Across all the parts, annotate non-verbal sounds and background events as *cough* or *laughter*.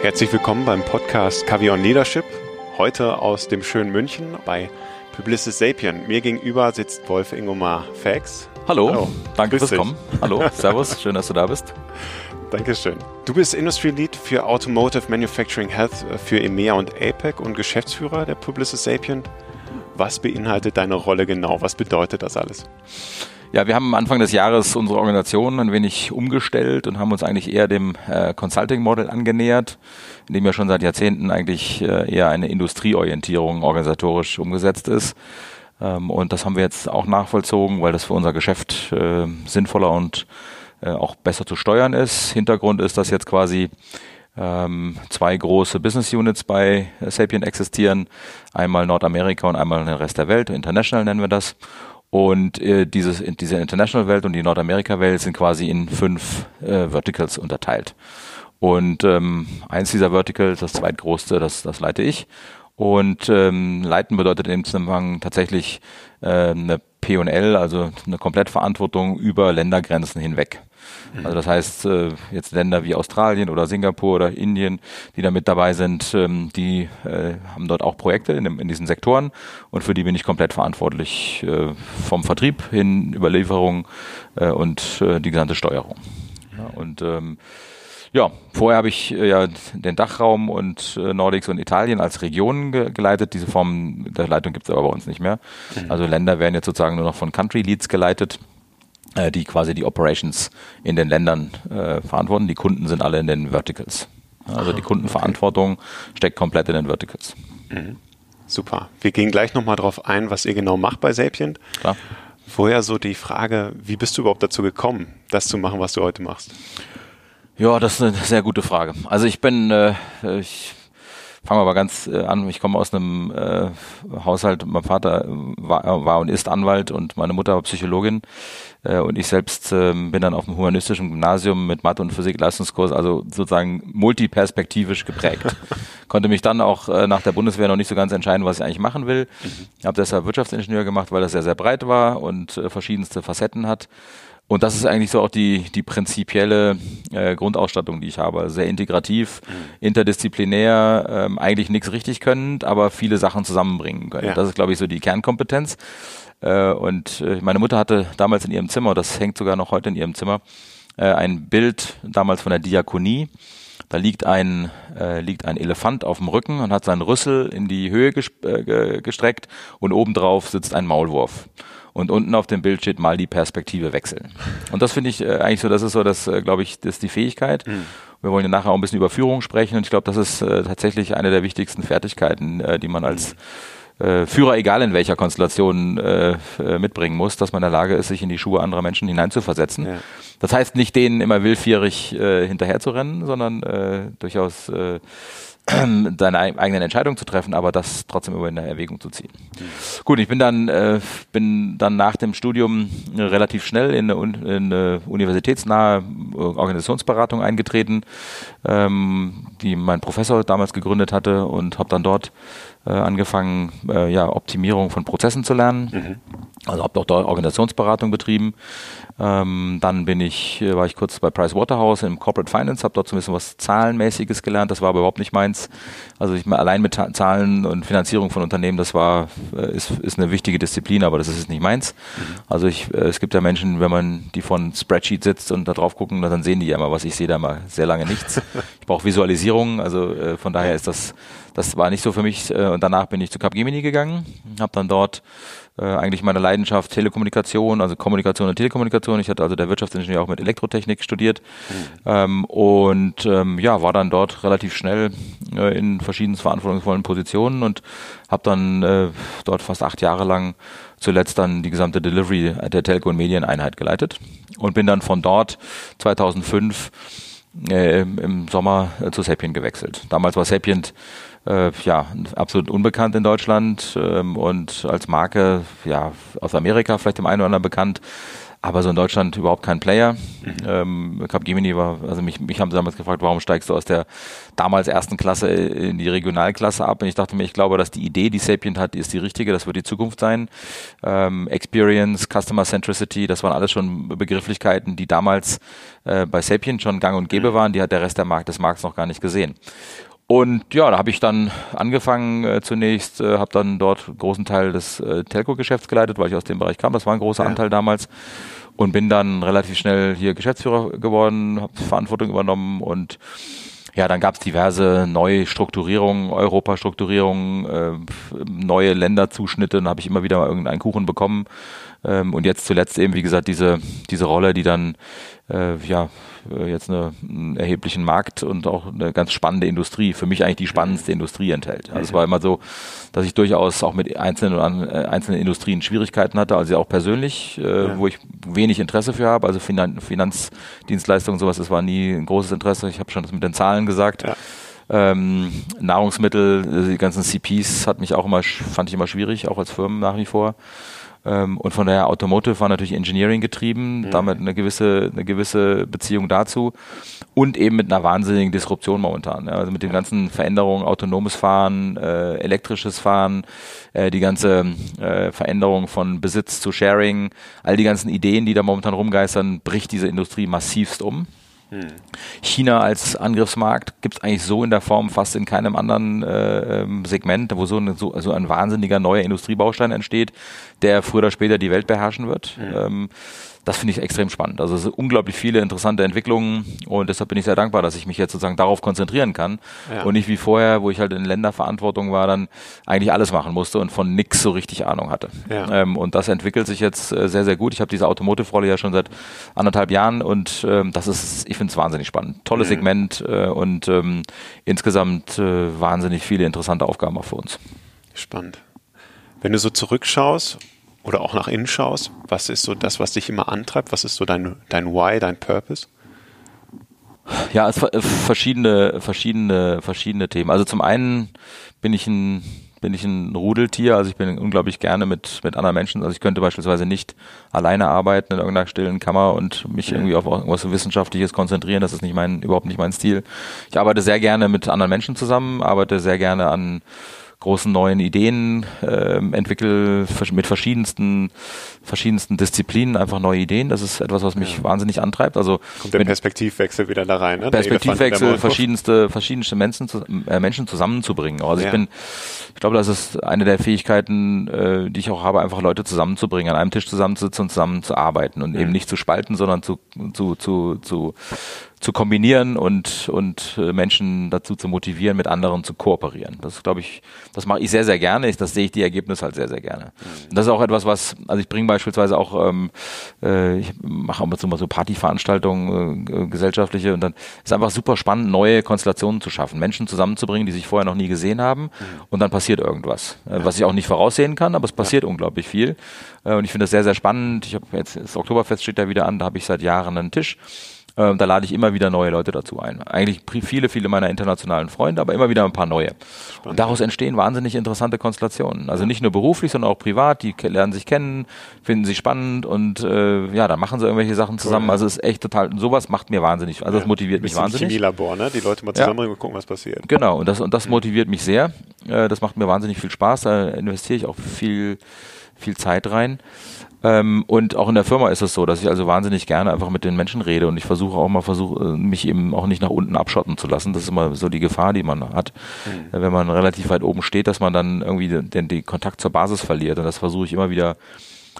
Herzlich willkommen beim Podcast Cavion Leadership. Heute aus dem schönen München bei Publicis Sapien. Mir gegenüber sitzt Wolf Ingomar Fax. Hallo, Hallo. danke Grüß fürs dich. Kommen. Hallo, *laughs* Servus, schön, dass du da bist. Dankeschön. Du bist Industry Lead für Automotive Manufacturing Health für EMEA und APEC und Geschäftsführer der Publicis Sapien. Was beinhaltet deine Rolle genau? Was bedeutet das alles? Ja, wir haben Anfang des Jahres unsere Organisation ein wenig umgestellt und haben uns eigentlich eher dem äh, Consulting-Model angenähert, in dem ja schon seit Jahrzehnten eigentlich äh, eher eine Industrieorientierung organisatorisch umgesetzt ist. Ähm, und das haben wir jetzt auch nachvollzogen, weil das für unser Geschäft äh, sinnvoller und äh, auch besser zu steuern ist. Hintergrund ist, dass jetzt quasi ähm, zwei große Business Units bei Sapient existieren. Einmal Nordamerika und einmal den Rest der Welt. International nennen wir das. Und äh, dieses, diese International-Welt und die Nordamerika-Welt sind quasi in fünf äh, Verticals unterteilt. Und ähm, eins dieser Verticals, das zweitgrößte, das, das leite ich. Und ähm, leiten bedeutet in dem Zusammenhang tatsächlich äh, eine P&L, also eine Komplettverantwortung über Ländergrenzen hinweg. Mhm. Also das heißt, äh, jetzt Länder wie Australien oder Singapur oder Indien, die da mit dabei sind, ähm, die äh, haben dort auch Projekte in, in diesen Sektoren und für die bin ich komplett verantwortlich äh, vom Vertrieb hin über Lieferung und die gesamte Steuerung. Ja, und ähm, ja, vorher habe ich äh, ja den Dachraum und äh, Nordics und Italien als Regionen ge geleitet. Diese Form der Leitung gibt es aber bei uns nicht mehr. Mhm. Also Länder werden jetzt sozusagen nur noch von Country Leads geleitet äh, die quasi die Operations in den Ländern äh, verantworten. Die Kunden sind alle in den Verticals. Also die Kundenverantwortung okay. steckt komplett in den Verticals. Mhm. Super. Wir gehen gleich nochmal drauf ein, was ihr genau macht bei Sapient. Klar. Vorher so die Frage, wie bist du überhaupt dazu gekommen, das zu machen, was du heute machst? Ja, das ist eine sehr gute Frage. Also ich bin, äh, ich Fangen wir aber ganz äh, an. Ich komme aus einem äh, Haushalt. Mein Vater war, war und ist Anwalt und meine Mutter war Psychologin. Äh, und ich selbst äh, bin dann auf dem humanistischen Gymnasium mit Mathe und Physik Leistungskurs, also sozusagen multiperspektivisch geprägt. *laughs* Konnte mich dann auch äh, nach der Bundeswehr noch nicht so ganz entscheiden, was ich eigentlich machen will. Mhm. Habe deshalb Wirtschaftsingenieur gemacht, weil das sehr, sehr breit war und äh, verschiedenste Facetten hat. Und das ist eigentlich so auch die, die prinzipielle äh, Grundausstattung, die ich habe. Also sehr integrativ, mhm. interdisziplinär, ähm, eigentlich nichts richtig können, aber viele Sachen zusammenbringen können. Ja. Das ist, glaube ich, so die Kernkompetenz. Äh, und äh, meine Mutter hatte damals in ihrem Zimmer, das hängt sogar noch heute in ihrem Zimmer, äh, ein Bild damals von der Diakonie. Da liegt ein, äh, liegt ein Elefant auf dem Rücken und hat seinen Rüssel in die Höhe äh, gestreckt und obendrauf sitzt ein Maulwurf und unten auf dem Bild steht mal die Perspektive wechseln. Und das finde ich äh, eigentlich so, das ist so, das äh, glaube ich, das ist die Fähigkeit. Mhm. Wir wollen ja nachher auch ein bisschen über Führung sprechen und ich glaube, das ist äh, tatsächlich eine der wichtigsten Fertigkeiten, äh, die man als äh, Führer, egal in welcher Konstellation, äh, äh, mitbringen muss, dass man in der Lage ist, sich in die Schuhe anderer Menschen hineinzuversetzen. Ja. Das heißt nicht, denen immer willfährig äh, hinterherzurennen, sondern äh, durchaus äh, *clears throat* deine eigenen Entscheidungen zu treffen, aber das trotzdem über in der Erwägung zu ziehen. Mhm. Gut, ich bin dann äh, bin dann nach dem Studium relativ schnell in eine, in eine universitätsnahe Organisationsberatung eingetreten, ähm, die mein Professor damals gegründet hatte und habe dann dort äh, angefangen, äh, ja, Optimierung von Prozessen zu lernen. Mhm. Also habe auch dort Organisationsberatung betrieben. Ähm, dann bin ich, äh, war ich kurz bei Price Waterhouse im Corporate Finance, habe dort so ein bisschen was Zahlenmäßiges gelernt. Das war aber überhaupt nicht meins. Also ich allein mit Zahlen und Finanzierung von Unternehmen, das war äh, ist, ist eine wichtige Disziplin, aber das ist nicht meins. Mhm. Also ich, äh, es gibt ja Menschen, wenn man die von Spreadsheet sitzt und da drauf gucken, dann sehen die ja immer was. Ich sehe da mal sehr lange nichts. *laughs* ich brauche Visualisierung, also äh, von daher ist das das war nicht so für mich. Und danach bin ich zu Capgemini gegangen, habe dann dort äh, eigentlich meine Leidenschaft Telekommunikation, also Kommunikation und Telekommunikation. Ich hatte also der Wirtschaftsingenieur auch mit Elektrotechnik studiert mhm. ähm, und ähm, ja, war dann dort relativ schnell äh, in verschiedenen verantwortungsvollen Positionen und habe dann äh, dort fast acht Jahre lang zuletzt dann die gesamte Delivery der Telco- und Medieneinheit geleitet und bin dann von dort 2005 äh, im Sommer äh, zu Sapient gewechselt. Damals war Sapient äh, ja, absolut unbekannt in Deutschland ähm, und als Marke ja aus Amerika vielleicht dem einen oder anderen bekannt. aber so in Deutschland überhaupt kein Player. Mhm. Ähm, Capgemini war, also mich, mich haben sie damals gefragt, warum steigst du aus der damals ersten Klasse in die Regionalklasse ab? Und ich dachte mir, ich glaube, dass die Idee, die Sapient hat, ist die richtige, das wird die Zukunft sein. Ähm, Experience, Customer Centricity, das waren alles schon Begrifflichkeiten, die damals äh, bei Sapient schon gang und gäbe mhm. waren, die hat der Rest der Markt, des Markts noch gar nicht gesehen. Und ja, da habe ich dann angefangen äh, zunächst, äh, habe dann dort einen großen Teil des äh, Telco-Geschäfts geleitet, weil ich aus dem Bereich kam. Das war ein großer ja. Anteil damals. Und bin dann relativ schnell hier Geschäftsführer geworden, habe Verantwortung übernommen und ja, dann gab es diverse neue Strukturierungen, Europastrukturierungen, äh, neue Länderzuschnitte, dann habe ich immer wieder mal irgendeinen Kuchen bekommen. Ähm, und jetzt zuletzt eben, wie gesagt, diese, diese Rolle, die dann äh, ja jetzt eine, einen erheblichen Markt und auch eine ganz spannende Industrie, für mich eigentlich die spannendste Industrie enthält. Also es war immer so, dass ich durchaus auch mit einzelnen, äh, einzelnen Industrien Schwierigkeiten hatte, also auch persönlich, äh, ja. wo ich wenig Interesse für habe, also Finan Finanzdienstleistungen, sowas, das war nie ein großes Interesse. Ich habe schon das mit den Zahlen gesagt. Ja. Ähm, Nahrungsmittel, die ganzen CPs hat mich auch immer, fand ich immer schwierig, auch als Firmen nach wie vor. Ähm, und von daher Automotive war natürlich Engineering getrieben, mhm. damit eine gewisse, eine gewisse Beziehung dazu und eben mit einer wahnsinnigen Disruption momentan. Ja, also mit den ganzen Veränderungen, autonomes Fahren, äh, elektrisches Fahren, äh, die ganze äh, Veränderung von Besitz zu Sharing, all die ganzen Ideen, die da momentan rumgeistern, bricht diese Industrie massivst um. China als Angriffsmarkt gibt es eigentlich so in der Form fast in keinem anderen äh, ähm, Segment, wo so, eine, so, so, ein wahnsinniger neuer Industriebaustein entsteht, der früher oder später die Welt beherrschen wird. Mhm. Ähm, das finde ich extrem spannend. Also es sind unglaublich viele interessante Entwicklungen und deshalb bin ich sehr dankbar, dass ich mich jetzt sozusagen darauf konzentrieren kann ja. und nicht wie vorher, wo ich halt in Länderverantwortung war, dann eigentlich alles machen musste und von nix so richtig Ahnung hatte. Ja. Ähm, und das entwickelt sich jetzt äh, sehr, sehr gut. Ich habe diese Automotive-Rolle ja schon seit anderthalb Jahren und ähm, das ist, ich finde es wahnsinnig spannend. Tolles mhm. Segment äh, und ähm, insgesamt äh, wahnsinnig viele interessante Aufgaben auch für uns. Spannend. Wenn du so zurückschaust oder auch nach innen schaust, was ist so das, was dich immer antreibt? Was ist so dein, dein Why, dein Purpose? Ja, es verschiedene, verschiedene, verschiedene Themen. Also zum einen bin ich ein bin ich ein Rudeltier, also ich bin unglaublich gerne mit, mit anderen Menschen. Also ich könnte beispielsweise nicht alleine arbeiten in irgendeiner stillen Kammer und mich irgendwie auf irgendwas Wissenschaftliches konzentrieren. Das ist nicht mein, überhaupt nicht mein Stil. Ich arbeite sehr gerne mit anderen Menschen zusammen, arbeite sehr gerne an großen neuen Ideen, äh, entwickle mit verschiedensten, verschiedensten Disziplinen einfach neue Ideen. Das ist etwas, was mich ja. wahnsinnig antreibt. Also kommt der Perspektivwechsel wieder da rein. Ne? Perspektivwechsel, verschiedenste, verschiedenste Menschen, äh, Menschen zusammenzubringen. Also ja. ich bin, ich glaube, das ist eine der Fähigkeiten, äh, die ich auch habe, einfach Leute zusammenzubringen, an einem Tisch zusammenzusitzen und zusammenzuarbeiten und mhm. eben nicht zu spalten, sondern zu, zu, zu, zu zu kombinieren und, und äh, Menschen dazu zu motivieren, mit anderen zu kooperieren. Das glaube ich, das mache ich sehr, sehr gerne. Ich, das sehe ich die Ergebnisse halt sehr, sehr gerne. Mhm. Und das ist auch etwas, was, also ich bringe beispielsweise auch, ähm, äh, ich mache immer so, so Partyveranstaltungen, äh, gesellschaftliche und dann ist einfach super spannend, neue Konstellationen zu schaffen, Menschen zusammenzubringen, die sich vorher noch nie gesehen haben mhm. und dann passiert irgendwas, äh, was ich auch nicht voraussehen kann, aber es passiert ja. unglaublich viel. Äh, und ich finde das sehr, sehr spannend. Ich habe jetzt, das Oktoberfest steht da wieder an, da habe ich seit Jahren einen Tisch ähm, da lade ich immer wieder neue Leute dazu ein. Eigentlich viele, viele meiner internationalen Freunde, aber immer wieder ein paar neue. Spannend. Und daraus entstehen wahnsinnig interessante Konstellationen. Also nicht nur beruflich, sondern auch privat. Die lernen sich kennen, finden sich spannend und äh, ja, dann machen sie irgendwelche Sachen zusammen. Cool. Also es ist echt total, sowas macht mir wahnsinnig, also das motiviert mich wahnsinnig. Chemielabor, ne? Die Leute mal zusammenbringen ja. und gucken, was passiert. Genau, und das, und das motiviert mich sehr. Äh, das macht mir wahnsinnig viel Spaß. Da investiere ich auch viel, viel Zeit rein. Ähm, und auch in der Firma ist es so, dass ich also wahnsinnig gerne einfach mit den Menschen rede und ich versuche auch mal versuche, äh, mich eben auch nicht nach unten abschotten zu lassen. Das ist immer so die Gefahr, die man hat, mhm. wenn man relativ weit oben steht, dass man dann irgendwie den, den, den Kontakt zur Basis verliert. Und das versuche ich immer wieder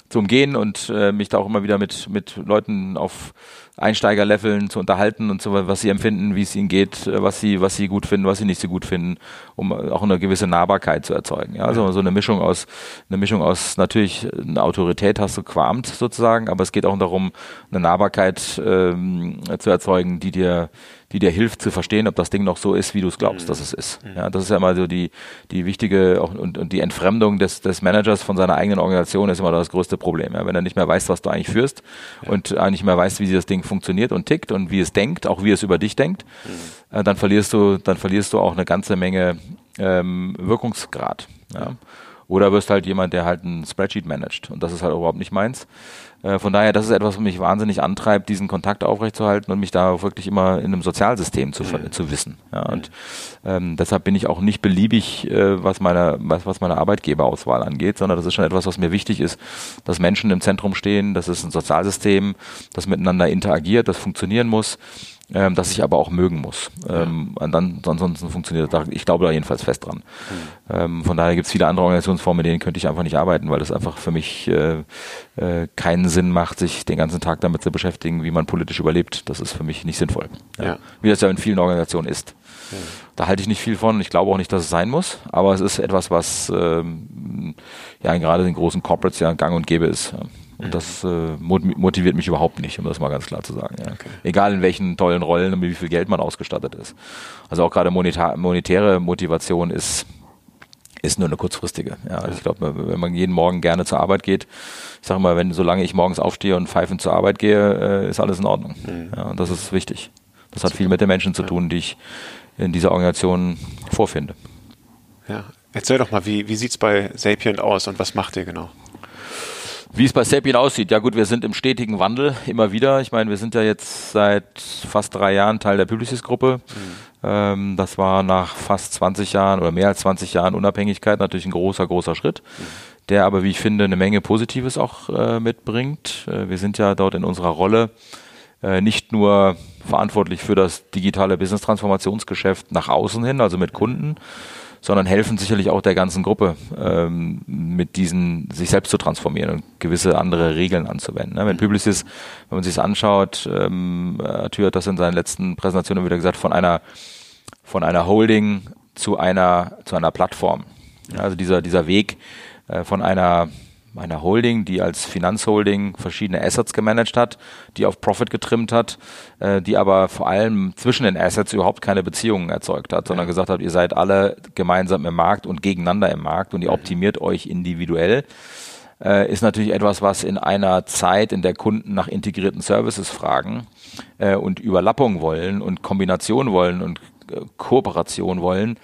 zu umgehen und äh, mich da auch immer wieder mit, mit Leuten auf Einsteigerleveln zu unterhalten und so, was sie empfinden, wie es ihnen geht, was sie, was sie gut finden, was sie nicht so gut finden, um auch eine gewisse Nahbarkeit zu erzeugen. Ja, also so eine Mischung aus, eine Mischung aus natürlich eine Autorität hast du qua Amt sozusagen, aber es geht auch darum, eine Nahbarkeit ähm, zu erzeugen, die dir die dir hilft zu verstehen, ob das Ding noch so ist, wie du es glaubst, mhm. dass es ist. Mhm. Ja, das ist ja immer so die, die wichtige auch, und, und die Entfremdung des, des Managers von seiner eigenen Organisation ist immer das größte Problem. Ja, wenn er nicht mehr weiß, was du eigentlich führst ja. und äh, nicht mehr weiß, wie das Ding funktioniert und tickt und wie es denkt, auch wie es über dich denkt, mhm. äh, dann verlierst du, dann verlierst du auch eine ganze Menge ähm, Wirkungsgrad. Ja. Oder wirst halt jemand, der halt ein Spreadsheet managt. Und das ist halt überhaupt nicht meins. Äh, von daher, das ist etwas, was mich wahnsinnig antreibt, diesen Kontakt aufrechtzuerhalten und mich da wirklich immer in einem Sozialsystem zu, mhm. zu wissen. Ja, und ähm, deshalb bin ich auch nicht beliebig, äh, was meine, was, was meine Arbeitgeberauswahl angeht, sondern das ist schon etwas, was mir wichtig ist, dass Menschen im Zentrum stehen, das ist ein Sozialsystem, das miteinander interagiert, das funktionieren muss ähm, das ich aber auch mögen muss. Ähm, dann, ansonsten funktioniert das. Ich glaube da jedenfalls fest dran. Mhm. Ähm, von daher gibt es viele andere Organisationsformen, mit denen könnte ich einfach nicht arbeiten, weil das einfach für mich äh, äh, keinen Sinn macht, sich den ganzen Tag damit zu beschäftigen, wie man politisch überlebt. Das ist für mich nicht sinnvoll. Ja. Ja. Wie das ja in vielen Organisationen ist. Ja. Da halte ich nicht viel von. Ich glaube auch nicht, dass es sein muss, aber es ist etwas, was ähm, ja gerade in großen Corporates ja gang und gäbe ist. Und das äh, motiviert mich überhaupt nicht, um das mal ganz klar zu sagen. Ja. Okay. Egal in welchen tollen Rollen und mit wie viel Geld man ausgestattet ist. Also auch gerade monetäre Motivation ist ist nur eine kurzfristige. Ja, also ich glaube, wenn man jeden Morgen gerne zur Arbeit geht, ich sage mal, wenn solange ich morgens aufstehe und pfeifend zur Arbeit gehe, äh, ist alles in Ordnung. Mhm. Ja, und das ist wichtig. Das hat viel mit den Menschen zu tun, die ich in dieser Organisation vorfinde. Ja, erzähl doch mal, wie, wie sieht es bei Sapient aus und was macht ihr genau? Wie es bei Sapien aussieht, ja gut, wir sind im stetigen Wandel immer wieder. Ich meine, wir sind ja jetzt seit fast drei Jahren Teil der Publicis-Gruppe. Mhm. Ähm, das war nach fast 20 Jahren oder mehr als 20 Jahren Unabhängigkeit natürlich ein großer, großer Schritt, mhm. der aber, wie ich finde, eine Menge Positives auch äh, mitbringt. Äh, wir sind ja dort in unserer Rolle äh, nicht nur verantwortlich für das digitale Business-Transformationsgeschäft nach außen hin, also mit Kunden, sondern helfen sicherlich auch der ganzen Gruppe, ähm, mit diesen sich selbst zu transformieren und gewisse andere Regeln anzuwenden. Ne? Wenn mhm. Publicis, wenn man sich das anschaut, ähm, Arthur hat das in seinen letzten Präsentationen wieder gesagt, von einer von einer Holding zu einer zu einer Plattform. Ja, also dieser dieser Weg äh, von einer einer Holding, die als Finanzholding verschiedene Assets gemanagt hat, die auf Profit getrimmt hat, äh, die aber vor allem zwischen den Assets überhaupt keine Beziehungen erzeugt hat, sondern gesagt hat, ihr seid alle gemeinsam im Markt und gegeneinander im Markt und ihr optimiert euch individuell äh, ist natürlich etwas, was in einer Zeit, in der Kunden nach integrierten Services fragen äh, und Überlappung wollen und Kombination wollen und äh, Kooperation wollen,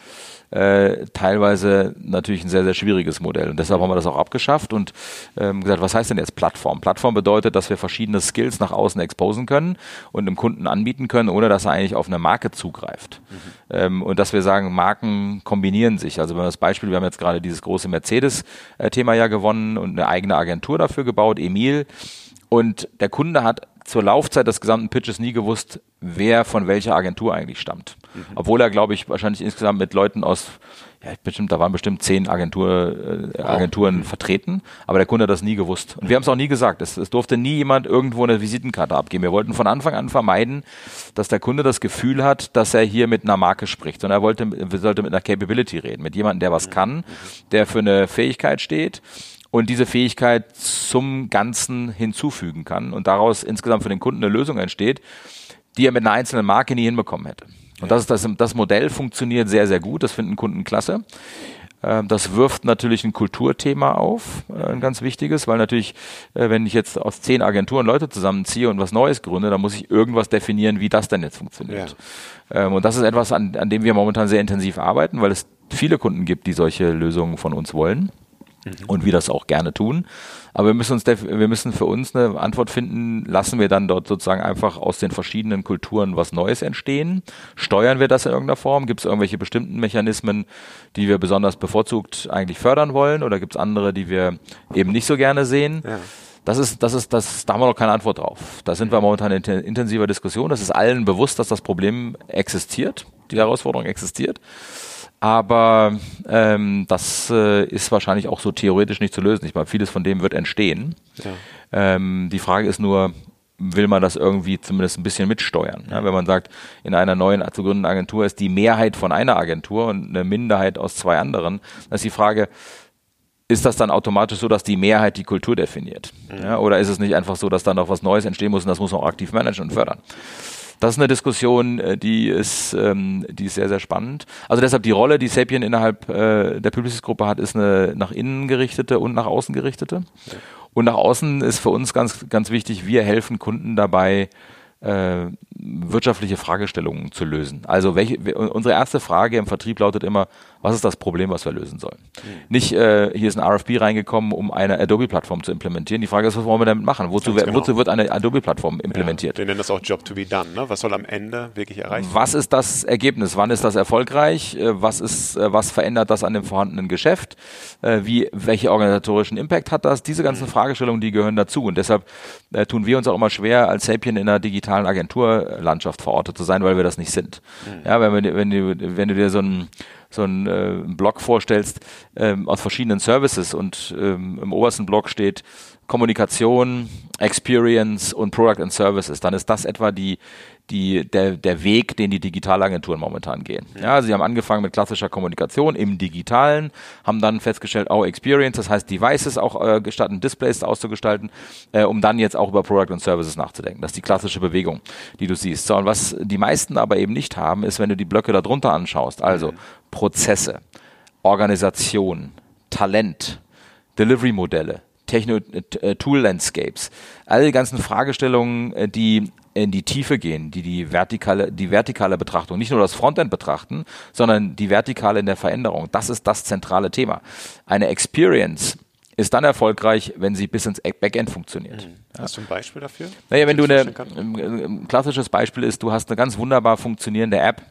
äh, teilweise natürlich ein sehr, sehr schwieriges Modell. Und deshalb haben wir das auch abgeschafft und ähm, gesagt, was heißt denn jetzt Plattform? Plattform bedeutet, dass wir verschiedene Skills nach außen exposen können und dem Kunden anbieten können, ohne dass er eigentlich auf eine Marke zugreift. Mhm. Ähm, und dass wir sagen, Marken kombinieren sich. Also wenn wir das Beispiel, wir haben jetzt gerade dieses große Mercedes-Thema ja gewonnen und eine eigene Agentur dafür gebaut, Emil. Und der Kunde hat zur Laufzeit des gesamten Pitches nie gewusst, wer von welcher Agentur eigentlich stammt. Mhm. Obwohl er, glaube ich, wahrscheinlich insgesamt mit Leuten aus, ja, bestimmt, da waren bestimmt zehn Agentur, äh, Agenturen wow. vertreten, aber der Kunde hat das nie gewusst. Und wir haben es auch nie gesagt. Es, es durfte nie jemand irgendwo eine Visitenkarte abgeben. Wir wollten von Anfang an vermeiden, dass der Kunde das Gefühl hat, dass er hier mit einer Marke spricht, sondern er wollte, wir sollte mit einer Capability reden, mit jemandem, der was kann, der für eine Fähigkeit steht und diese Fähigkeit zum Ganzen hinzufügen kann und daraus insgesamt für den Kunden eine Lösung entsteht, die er mit einer einzelnen Marke nie hinbekommen hätte. Und das, ist das, das Modell funktioniert sehr, sehr gut. Das finden Kunden klasse. Ähm, das wirft natürlich ein Kulturthema auf, äh, ein ganz wichtiges, weil natürlich, äh, wenn ich jetzt aus zehn Agenturen Leute zusammenziehe und was Neues gründe, dann muss ich irgendwas definieren, wie das denn jetzt funktioniert. Ja. Ähm, und das ist etwas, an, an dem wir momentan sehr intensiv arbeiten, weil es viele Kunden gibt, die solche Lösungen von uns wollen. Und wir das auch gerne tun. Aber wir müssen uns, wir müssen für uns eine Antwort finden, lassen wir dann dort sozusagen einfach aus den verschiedenen Kulturen was Neues entstehen? Steuern wir das in irgendeiner Form? Gibt es irgendwelche bestimmten Mechanismen, die wir besonders bevorzugt eigentlich fördern wollen? Oder gibt es andere, die wir eben nicht so gerne sehen? Ja. Das ist, das ist, das, da haben wir noch keine Antwort drauf. Da sind wir momentan in intensiver Diskussion. Das ist allen bewusst, dass das Problem existiert, die Herausforderung existiert. Aber ähm, das äh, ist wahrscheinlich auch so theoretisch nicht zu lösen. Ich meine, vieles von dem wird entstehen. Ja. Ähm, die Frage ist nur, will man das irgendwie zumindest ein bisschen mitsteuern. Ja, wenn man sagt, in einer neuen zu gründenden Agentur ist die Mehrheit von einer Agentur und eine Minderheit aus zwei anderen, dann ist die Frage, ist das dann automatisch so, dass die Mehrheit die Kultur definiert? Mhm. Ja, oder ist es nicht einfach so, dass dann noch was Neues entstehen muss und das muss man auch aktiv managen und fördern? Das ist eine Diskussion, äh, die ist, ähm, die ist sehr, sehr spannend. Also deshalb die Rolle, die Sapien innerhalb äh, der Publicis-Gruppe hat, ist eine nach innen gerichtete und nach außen gerichtete. Und nach außen ist für uns ganz, ganz wichtig, wir helfen Kunden dabei, äh, wirtschaftliche Fragestellungen zu lösen. Also welche, unsere erste Frage im Vertrieb lautet immer, was ist das Problem, was wir lösen sollen? Mhm. Nicht, äh, hier ist ein RFP reingekommen, um eine Adobe-Plattform zu implementieren. Die Frage ist, was wollen wir damit machen? Wozu, genau. wozu wird eine Adobe-Plattform implementiert? Ja, wir nennen das auch Job to be done. Ne? Was soll am Ende wirklich erreicht werden? Was ist das Ergebnis? Wann ist das erfolgreich? Äh, was ist, äh, was verändert das an dem vorhandenen Geschäft? Äh, wie, welche organisatorischen Impact hat das? Diese ganzen mhm. Fragestellungen, die gehören dazu. Und deshalb äh, tun wir uns auch immer schwer, als Sapien in einer digitalen Agenturlandschaft verortet zu sein, weil wir das nicht sind. Mhm. Ja, wenn, wir, wenn, du, wenn du dir so ein so einen äh, Blog vorstellst ähm, aus verschiedenen Services und ähm, im obersten Block steht Kommunikation, Experience und Product and Services, dann ist das etwa die, die, der, der Weg, den die Digitalagenturen momentan gehen. Ja, sie haben angefangen mit klassischer Kommunikation im Digitalen, haben dann festgestellt, oh, Experience, das heißt Devices auch äh, gestatten, Displays auszugestalten, äh, um dann jetzt auch über Product und Services nachzudenken. Das ist die klassische Bewegung, die du siehst. So, und was die meisten aber eben nicht haben, ist, wenn du die Blöcke darunter anschaust, also mhm. Prozesse, Organisation, Talent, Delivery-Modelle, Techno äh, Tool Landscapes, all die ganzen Fragestellungen, äh, die in die Tiefe gehen, die die vertikale, die vertikale Betrachtung, nicht nur das Frontend betrachten, sondern die vertikale in der Veränderung. Das ist das zentrale Thema. Eine Experience ist dann erfolgreich, wenn sie bis ins Backend funktioniert. Mhm. Hast du ein Beispiel dafür? Naja, wenn du eine, ein klassisches Beispiel ist, du hast eine ganz wunderbar funktionierende App,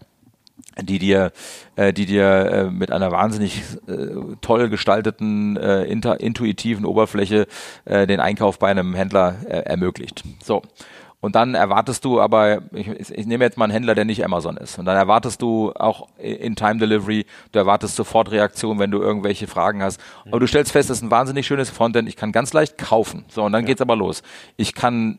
die dir, äh, die dir äh, mit einer wahnsinnig äh, toll gestalteten, intuitiven Oberfläche den Einkauf bei einem Händler ermöglicht. So. Und dann erwartest du aber, ich, ich, nehme jetzt mal einen Händler, der nicht Amazon ist. Und dann erwartest du auch in Time Delivery, du erwartest sofort Reaktion, wenn du irgendwelche Fragen hast. Aber du stellst fest, das ist ein wahnsinnig schönes Frontend, ich kann ganz leicht kaufen. So, und dann ja. geht's aber los. Ich kann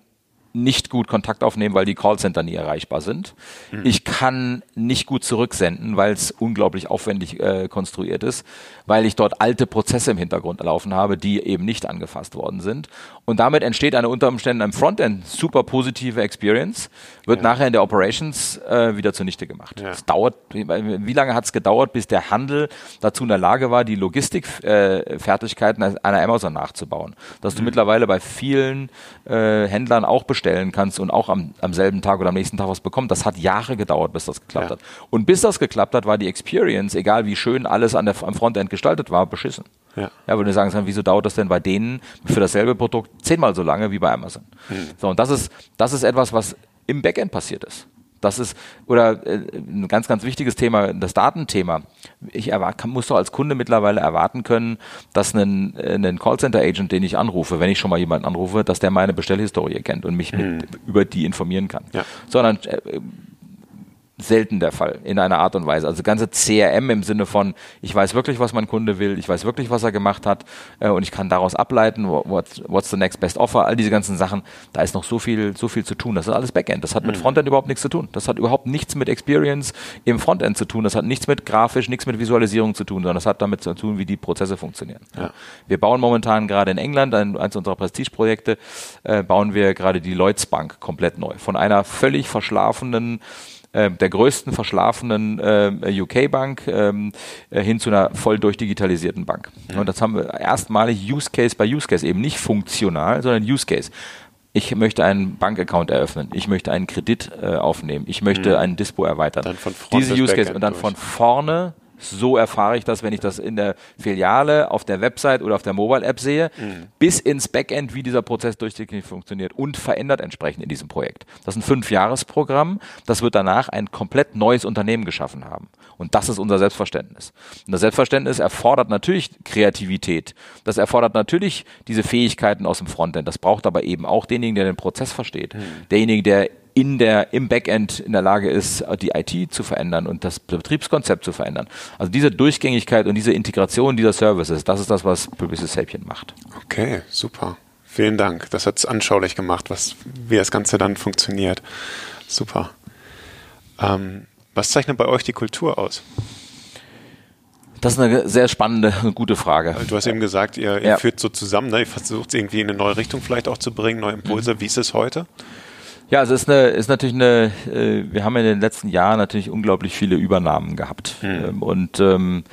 nicht gut Kontakt aufnehmen, weil die Callcenter nie erreichbar sind. Mhm. Ich kann nicht gut zurücksenden, weil es unglaublich aufwendig äh, konstruiert ist, weil ich dort alte Prozesse im Hintergrund laufen habe, die eben nicht angefasst worden sind. Und damit entsteht eine unter Umständen am Frontend super positive Experience, wird ja. nachher in der Operations äh, wieder zunichte gemacht. Es dauert, wie lange hat es gedauert, bis der Handel dazu in der Lage war, die Logistikfertigkeiten äh, einer Amazon nachzubauen? Dass du mhm. mittlerweile bei vielen äh, Händlern auch bestellen kannst und auch am, am selben Tag oder am nächsten Tag was bekommen. Das hat Jahre gedauert, bis das geklappt ja. hat. Und bis das geklappt hat, war die Experience, egal wie schön alles an der, am Frontend gestaltet war, beschissen. Ja. ja, würde sagen, wieso dauert das denn bei denen für dasselbe Produkt zehnmal so lange wie bei Amazon? Mhm. So, und das ist, das ist etwas, was im Backend passiert ist. Das ist, oder äh, ein ganz, ganz wichtiges Thema, das Datenthema. Ich erwart, kann, muss doch als Kunde mittlerweile erwarten können, dass ein, äh, ein Callcenter-Agent, den ich anrufe, wenn ich schon mal jemanden anrufe, dass der meine Bestellhistorie kennt und mich mhm. mit, über die informieren kann. Ja. Sondern äh, selten der Fall in einer Art und Weise. Also ganze CRM im Sinne von, ich weiß wirklich, was mein Kunde will, ich weiß wirklich, was er gemacht hat äh, und ich kann daraus ableiten, what's, what's the next best offer, all diese ganzen Sachen, da ist noch so viel, so viel zu tun. Das ist alles Backend. Das hat mit mhm. Frontend überhaupt nichts zu tun. Das hat überhaupt nichts mit Experience im Frontend zu tun. Das hat nichts mit grafisch, nichts mit Visualisierung zu tun, sondern das hat damit zu tun, wie die Prozesse funktionieren. Ja. Wir bauen momentan gerade in England, ein, eines unserer Prestigeprojekte, äh, bauen wir gerade die Lloyds Bank komplett neu. Von einer völlig verschlafenen äh, der größten verschlafenen äh, UK-Bank ähm, äh, hin zu einer voll durchdigitalisierten Bank. Mhm. Und das haben wir erstmalig Use Case bei Use Case, eben nicht funktional, sondern Use Case ich möchte einen Bankaccount eröffnen, ich möchte einen Kredit äh, aufnehmen, ich möchte mhm. einen Dispo erweitern. Dann von Diese Use Case und dann durch. von vorne so erfahre ich das, wenn ich das in der Filiale, auf der Website oder auf der Mobile-App sehe, mhm. bis ins Backend, wie dieser Prozess durchgängig funktioniert und verändert entsprechend in diesem Projekt. Das ist ein Fünfjahresprogramm. Das wird danach ein komplett neues Unternehmen geschaffen haben. Und das ist unser Selbstverständnis. Und das Selbstverständnis erfordert natürlich Kreativität. Das erfordert natürlich diese Fähigkeiten aus dem Frontend. Das braucht aber eben auch denjenigen, der den Prozess versteht. Mhm. Derjenige, der in der, im Backend in der Lage ist, die IT zu verändern und das Betriebskonzept zu verändern. Also diese Durchgängigkeit und diese Integration dieser Services, das ist das, was Publicis Sapient macht. Okay, super. Vielen Dank. Das hat es anschaulich gemacht, was, wie das Ganze dann funktioniert. Super. Ähm, was zeichnet bei euch die Kultur aus? Das ist eine sehr spannende, gute Frage. Du hast eben gesagt, ihr, ihr ja. führt so zusammen, ne? ihr versucht es irgendwie in eine neue Richtung vielleicht auch zu bringen, neue Impulse. Mhm. Wie ist es heute? Ja, also es ist, eine, ist natürlich eine, äh, wir haben in den letzten Jahren natürlich unglaublich viele Übernahmen gehabt. Mhm. Ähm, und ähm,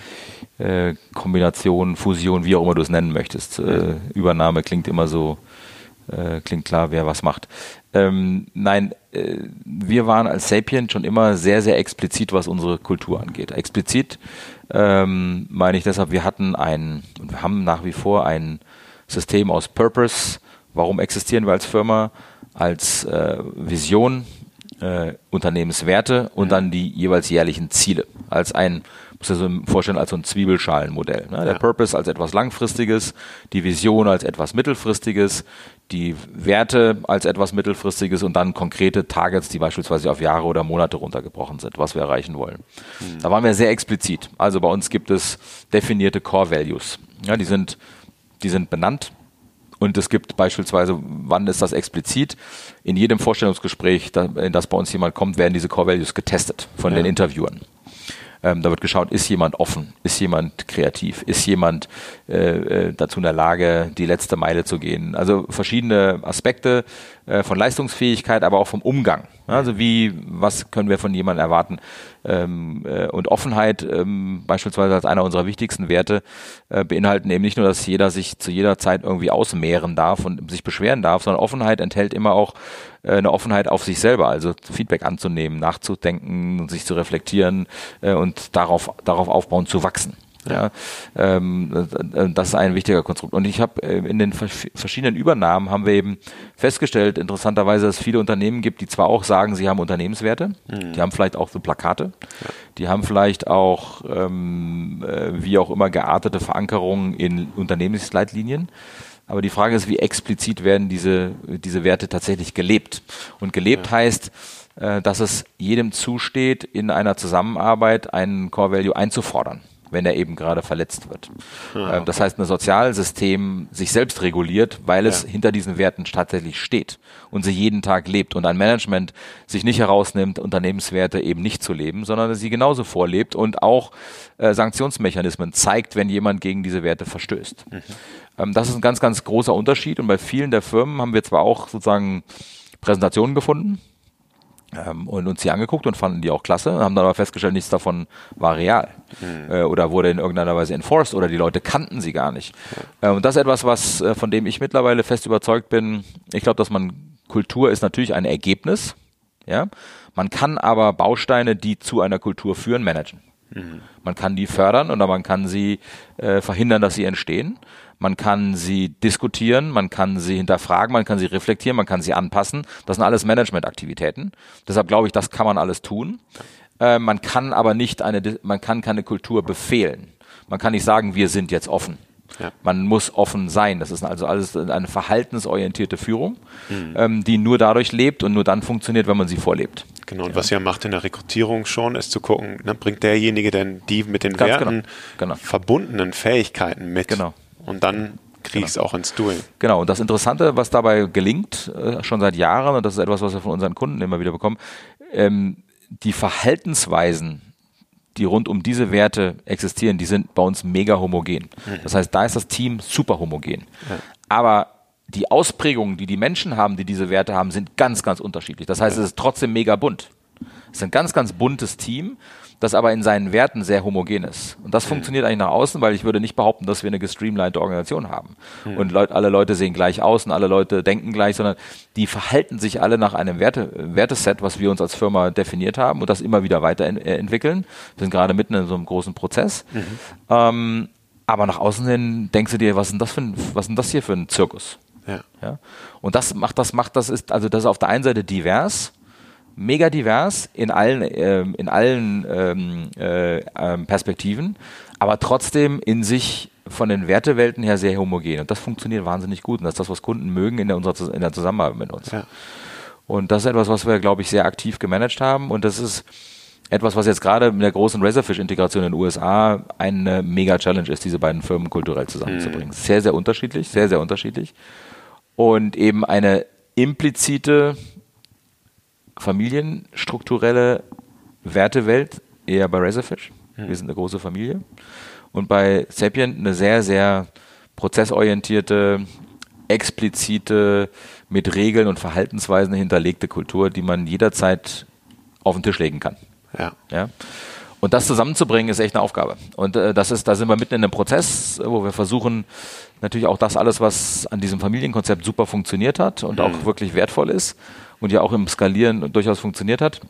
äh, Kombination, Fusion, wie auch immer du es nennen möchtest. Äh, Übernahme klingt immer so Äh, klingt klar, wer was macht. Ähm, nein, wir waren als Sapient schon immer sehr, sehr explizit, was unsere Kultur angeht. Explizit ähm, meine ich deshalb, wir hatten ein, und wir haben nach wie vor ein System aus Purpose. Warum existieren wir als Firma? Als äh, Vision, äh, Unternehmenswerte und dann die jeweils jährlichen Ziele. Als ein muss dir so vorstellen als so ein Zwiebelschalenmodell. Ne? Der ja. Purpose als etwas Langfristiges, die Vision als etwas Mittelfristiges, die Werte als etwas Mittelfristiges und dann konkrete Targets, die beispielsweise auf Jahre oder Monate runtergebrochen sind, was wir erreichen wollen. Mhm. Da waren wir sehr explizit. Also bei uns gibt es definierte Core Values. Ja, die sind, die sind benannt. Und es gibt beispielsweise, wann ist das explizit? In jedem Vorstellungsgespräch, in das bei uns jemand kommt, werden diese Core Values getestet von ja. den Interviewern. Ähm, da wird geschaut, ist jemand offen, ist jemand kreativ, ist jemand äh, äh, dazu in der Lage, die letzte Meile zu gehen. Also verschiedene Aspekte äh, von Leistungsfähigkeit, aber auch vom Umgang. Also wie, was können wir von jemandem erwarten? Ähm, äh, und Offenheit ähm, beispielsweise als einer unserer wichtigsten Werte äh, beinhalten eben nicht nur, dass jeder sich zu jeder Zeit irgendwie ausmehren darf und sich beschweren darf, sondern Offenheit enthält immer auch äh, eine Offenheit auf sich selber, also Feedback anzunehmen, nachzudenken, sich zu reflektieren äh, und darauf, darauf aufbauen zu wachsen. Ja, ähm, das ist ein wichtiger Konstrukt. Und ich habe äh, in den verschiedenen Übernahmen haben wir eben festgestellt, interessanterweise, dass es viele Unternehmen gibt, die zwar auch sagen, sie haben Unternehmenswerte, mhm. die haben vielleicht auch so Plakate, ja. die haben vielleicht auch ähm, äh, wie auch immer geartete Verankerungen in Unternehmensleitlinien. Aber die Frage ist, wie explizit werden diese, diese Werte tatsächlich gelebt? Und gelebt ja. heißt, äh, dass es jedem zusteht, in einer Zusammenarbeit einen Core Value einzufordern wenn er eben gerade verletzt wird. Ah, okay. Das heißt, ein Sozialsystem sich selbst reguliert, weil es ja. hinter diesen Werten tatsächlich steht und sie jeden Tag lebt und ein Management sich nicht herausnimmt, Unternehmenswerte eben nicht zu leben, sondern sie genauso vorlebt und auch äh, Sanktionsmechanismen zeigt, wenn jemand gegen diese Werte verstößt. Mhm. Ähm, das ist ein ganz, ganz großer Unterschied und bei vielen der Firmen haben wir zwar auch sozusagen Präsentationen gefunden, ähm, und uns die angeguckt und fanden die auch klasse, haben dann aber festgestellt, nichts davon war real mhm. äh, oder wurde in irgendeiner Weise enforced oder die Leute kannten sie gar nicht. Äh, und das ist etwas, was äh, von dem ich mittlerweile fest überzeugt bin. Ich glaube, dass man Kultur ist natürlich ein Ergebnis, ja. Man kann aber Bausteine, die zu einer Kultur führen, managen. Mhm. Man kann die fördern oder man kann sie äh, verhindern, dass sie entstehen man kann sie diskutieren, man kann sie hinterfragen, man kann sie reflektieren, man kann sie anpassen. Das sind alles Managementaktivitäten. Deshalb glaube ich, das kann man alles tun. Äh, man kann aber nicht eine, man kann keine Kultur befehlen. Man kann nicht sagen, wir sind jetzt offen. Ja. Man muss offen sein. Das ist also alles eine verhaltensorientierte Führung, mhm. ähm, die nur dadurch lebt und nur dann funktioniert, wenn man sie vorlebt. Genau, und ja. was ihr macht in der Rekrutierung schon, ist zu gucken, ne, bringt derjenige denn die mit den Ganz Werten genau. Genau. verbundenen Fähigkeiten mit? Genau und dann kriege ich es genau. auch ins Doing. Genau, und das Interessante, was dabei gelingt, äh, schon seit Jahren, und das ist etwas, was wir von unseren Kunden immer wieder bekommen, ähm, die Verhaltensweisen, die rund um diese Werte existieren, die sind bei uns mega homogen. Mhm. Das heißt, da ist das Team super homogen. Ja. Aber die Ausprägungen, die die Menschen haben, die diese Werte haben, sind ganz, ganz unterschiedlich. Das heißt, ja. es ist trotzdem mega bunt. Es ist ein ganz, ganz buntes Team das aber in seinen Werten sehr homogen ist. Und das mhm. funktioniert eigentlich nach außen, weil ich würde nicht behaupten, dass wir eine gestreamlinete Organisation haben. Mhm. Und Leut, alle Leute sehen gleich aus und alle Leute denken gleich, sondern die verhalten sich alle nach einem Werte, Werteset, was wir uns als Firma definiert haben und das immer wieder weiterentwickeln. Wir sind gerade mitten in so einem großen Prozess. Mhm. Ähm, aber nach außen hin denkst du dir, was ist denn das, für ein, was ist das hier für ein Zirkus? Ja. ja. Und das macht, das macht, das ist, also das ist auf der einen Seite divers, mega divers in allen, äh, in allen ähm, äh, ähm, Perspektiven, aber trotzdem in sich von den Wertewelten her sehr homogen. Und das funktioniert wahnsinnig gut. Und das ist das, was Kunden mögen in der, unserer, in der Zusammenarbeit mit uns. Ja. Und das ist etwas, was wir, glaube ich, sehr aktiv gemanagt haben. Und das ist etwas, was jetzt gerade mit der großen Razorfish-Integration in den USA eine mega Challenge ist, diese beiden Firmen kulturell zusammenzubringen. Mhm. Sehr, sehr unterschiedlich, sehr, sehr unterschiedlich. Und eben eine implizite familienstrukturelle Wertewelt eher bei Razorfish. Mhm. Wir sind eine große Familie. Und bei Sapient eine sehr, sehr prozessorientierte, explizite, mit Regeln und Verhaltensweisen hinterlegte Kultur, die man jederzeit auf den Tisch legen kann. Ja. ja? Und das zusammenzubringen ist echt eine Aufgabe. Und äh, das ist, da sind wir mitten in einem Prozess, wo wir versuchen, natürlich auch das alles, was an diesem Familienkonzept super funktioniert hat und mhm. auch wirklich wertvoll ist und ja auch im Skalieren durchaus funktioniert hat,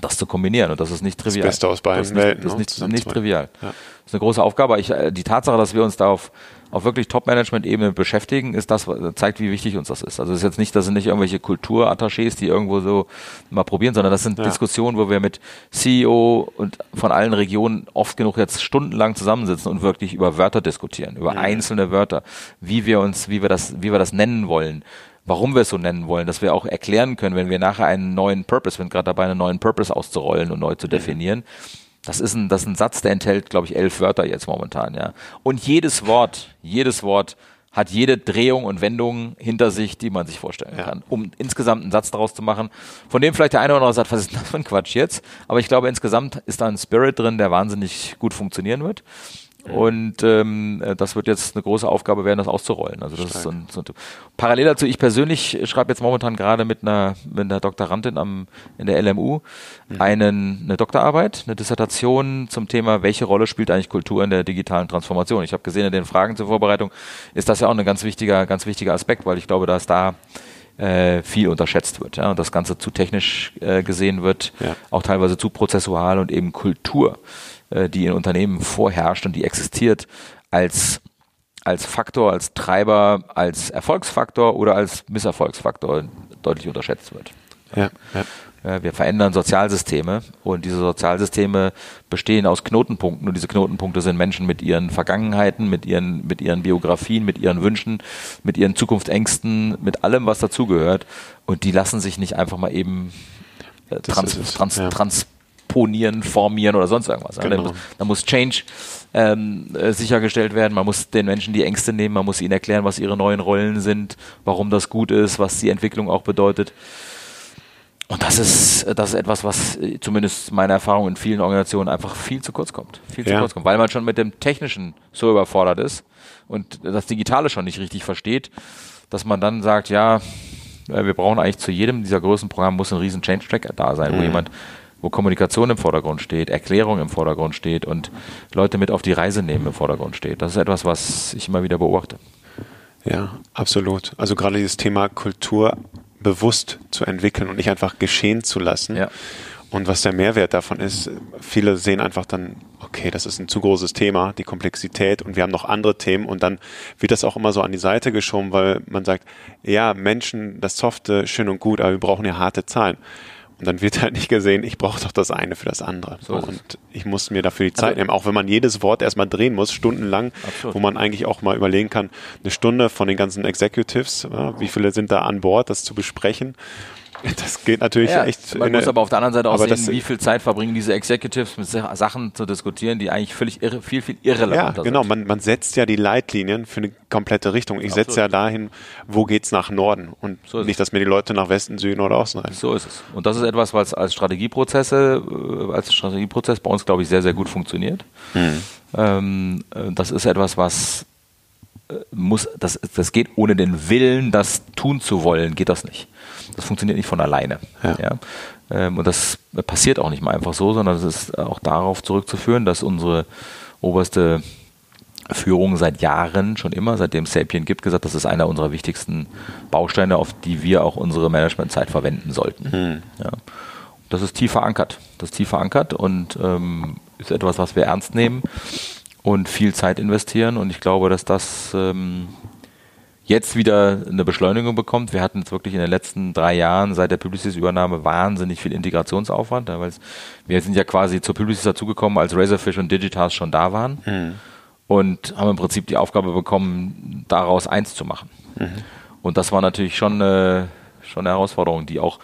das zu kombinieren. Und das ist nicht trivial. Das Beste aus beiden Welten. Das ist nicht, ne? nicht, nicht trivial. Ja. Das ist eine große Aufgabe. Ich, äh, die Tatsache, dass wir uns da auf auf wirklich Top-Management-Ebene beschäftigen, ist das, zeigt, wie wichtig uns das ist. Also es ist jetzt nicht, das sind nicht irgendwelche Kulturattachés, die irgendwo so mal probieren, sondern das sind ja. Diskussionen, wo wir mit CEO und von allen Regionen oft genug jetzt stundenlang zusammensitzen und wirklich über Wörter diskutieren, über ja. einzelne Wörter, wie wir uns, wie wir das, wie wir das nennen wollen warum wir es so nennen wollen, dass wir auch erklären können, wenn wir nachher einen neuen Purpose, sind gerade dabei, einen neuen Purpose auszurollen und neu zu definieren, das ist ein, das ist ein Satz, der enthält, glaube ich, elf Wörter jetzt momentan, ja. Und jedes Wort, jedes Wort hat jede Drehung und Wendung hinter sich, die man sich vorstellen ja. kann, um insgesamt einen Satz daraus zu machen, von dem vielleicht der eine oder andere sagt, was ist das für ein Quatsch jetzt? Aber ich glaube, insgesamt ist da ein Spirit drin, der wahnsinnig gut funktionieren wird. Und ähm, das wird jetzt eine große Aufgabe werden, das auszurollen. Also das ist so ein, so ein, parallel dazu, ich persönlich schreibe jetzt momentan gerade mit einer, mit einer Doktorandin am, in der LMU mhm. einen, eine Doktorarbeit, eine Dissertation zum Thema, welche Rolle spielt eigentlich Kultur in der digitalen Transformation. Ich habe gesehen in den Fragen zur Vorbereitung ist das ja auch ein ganz wichtiger, ganz wichtiger Aspekt, weil ich glaube, dass da äh, viel unterschätzt wird ja, und das Ganze zu technisch äh, gesehen wird, ja. auch teilweise zu prozessual und eben Kultur äh, die in Unternehmen vorherrscht und die existiert, als, als Faktor, als Treiber, als Erfolgsfaktor oder als Misserfolgsfaktor deutlich unterschätzt wird. Ja, ja. Wir verändern Sozialsysteme und diese Sozialsysteme bestehen aus Knotenpunkten und diese Knotenpunkte sind Menschen mit ihren Vergangenheiten, mit ihren, mit ihren Biografien, mit ihren Wünschen, mit ihren Zukunftsängsten, mit allem, was dazugehört und die lassen sich nicht einfach mal eben äh, trans, trans, ja. trans ponieren, formieren oder sonst irgendwas. Genau. Da, muss, da, muss, Change ähm, äh, sichergestellt werden. Man muss den Menschen die Ängste nehmen, man muss ihnen erklären, was ihre neuen Rollen sind, warum das gut ist, was die Entwicklung auch bedeutet. Und das ist, das ist etwas, was äh, zumindest meiner Erfahrung in vielen Organisationen einfach viel zu kurz kommt. Viel zu ja. kurz kommt, weil man schon mit dem Technischen so überfordert ist und das Digitale schon nicht richtig versteht, dass man dann sagt, ja, äh, wir brauchen eigentlich zu jedem dieser größten Programme muss ein riesen Change-Track da sein, mhm. wo jemand wo Kommunikation im Vordergrund steht, Erklärung im Vordergrund steht und Leute mit auf die Reise nehmen im Vordergrund steht. Das ist etwas, was ich immer wieder beobachte. Ja, absolut. Also gerade dieses Thema Kultur bewusst zu entwickeln und nicht einfach geschehen zu lassen. Ja. Und was der Mehrwert davon ist, viele sehen einfach dann, okay, das ist ein zu großes Thema, die Komplexität und wir haben noch andere Themen und dann wird das auch immer so an die Seite geschoben, weil man sagt, ja, Menschen, das Softe, schön und gut, aber wir brauchen ja harte Zahlen. Und dann wird halt nicht gesehen, ich brauche doch das eine für das andere. So und ich muss mir dafür die Zeit also, nehmen, auch wenn man jedes Wort erstmal drehen muss, stundenlang, absolut. wo man eigentlich auch mal überlegen kann, eine Stunde von den ganzen Executives, ja, wie viele sind da an Bord, das zu besprechen. *laughs* Das geht natürlich ja, echt. Man muss aber auf der anderen Seite auch sehen, wie viel Zeit verbringen diese Executives mit Sachen zu diskutieren, die eigentlich völlig irre, viel, viel irrelevanter sind. Ja, genau. Man, man setzt ja die Leitlinien für eine komplette Richtung. Ich setze ja dahin, wo geht's nach Norden und so nicht, dass mir die Leute nach Westen, Süden oder Osten rein. So ist es. Und das ist etwas, was als Strategieprozesse, äh, als Strategieprozess bei uns, glaube ich, sehr, sehr gut funktioniert. Hm. Ähm, äh, das ist etwas, was äh, muss, das, das geht ohne den Willen, das tun zu wollen, geht das nicht. Das funktioniert nicht von alleine. Ja. ja? Ähm, und das passiert auch nicht mal einfach so, sondern es ist auch darauf zurückzuführen, dass unsere oberste Führung seit Jahren, schon immer, seitdem Sapien gibt, gesagt, das ist einer unserer wichtigsten Bausteine, auf die wir auch unsere Managementzeit verwenden sollten. Hm. Ja. Das ist tief verankert. Das ist tief verankert und ähm, ist etwas, was wir ernst nehmen und viel Zeit investieren. Und ich glaube, dass das ähm, jetzt wieder eine Beschleunigung bekommt. Wir hatten jetzt wirklich in den letzten drei Jahren seit der Publicis-Übernahme wahnsinnig viel Integrationsaufwand, weil wir sind ja quasi zur Publicis dazugekommen, als Razorfish und Digitas schon da waren mhm. und haben im Prinzip die Aufgabe bekommen, daraus eins zu machen. Mhm. Und das war natürlich schon eine, schon eine Herausforderung, die auch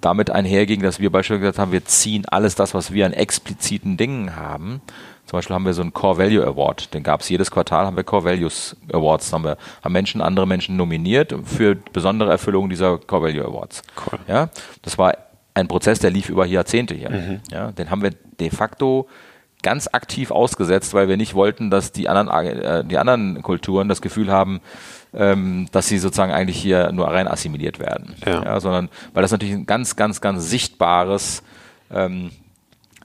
damit einherging, dass wir beispielsweise gesagt haben, wir ziehen alles das, was wir an expliziten Dingen haben, zum Beispiel haben wir so einen Core Value Award, den gab es jedes Quartal, haben wir Core Values Awards, haben wir haben Menschen, andere Menschen nominiert für besondere Erfüllungen dieser Core Value Awards. Cool. Ja, das war ein Prozess, der lief über Jahrzehnte hier. Mhm. Ja, den haben wir de facto ganz aktiv ausgesetzt, weil wir nicht wollten, dass die anderen, äh, die anderen Kulturen das Gefühl haben, ähm, dass sie sozusagen eigentlich hier nur rein assimiliert werden. Ja. ja sondern weil das natürlich ein ganz, ganz, ganz sichtbares ähm,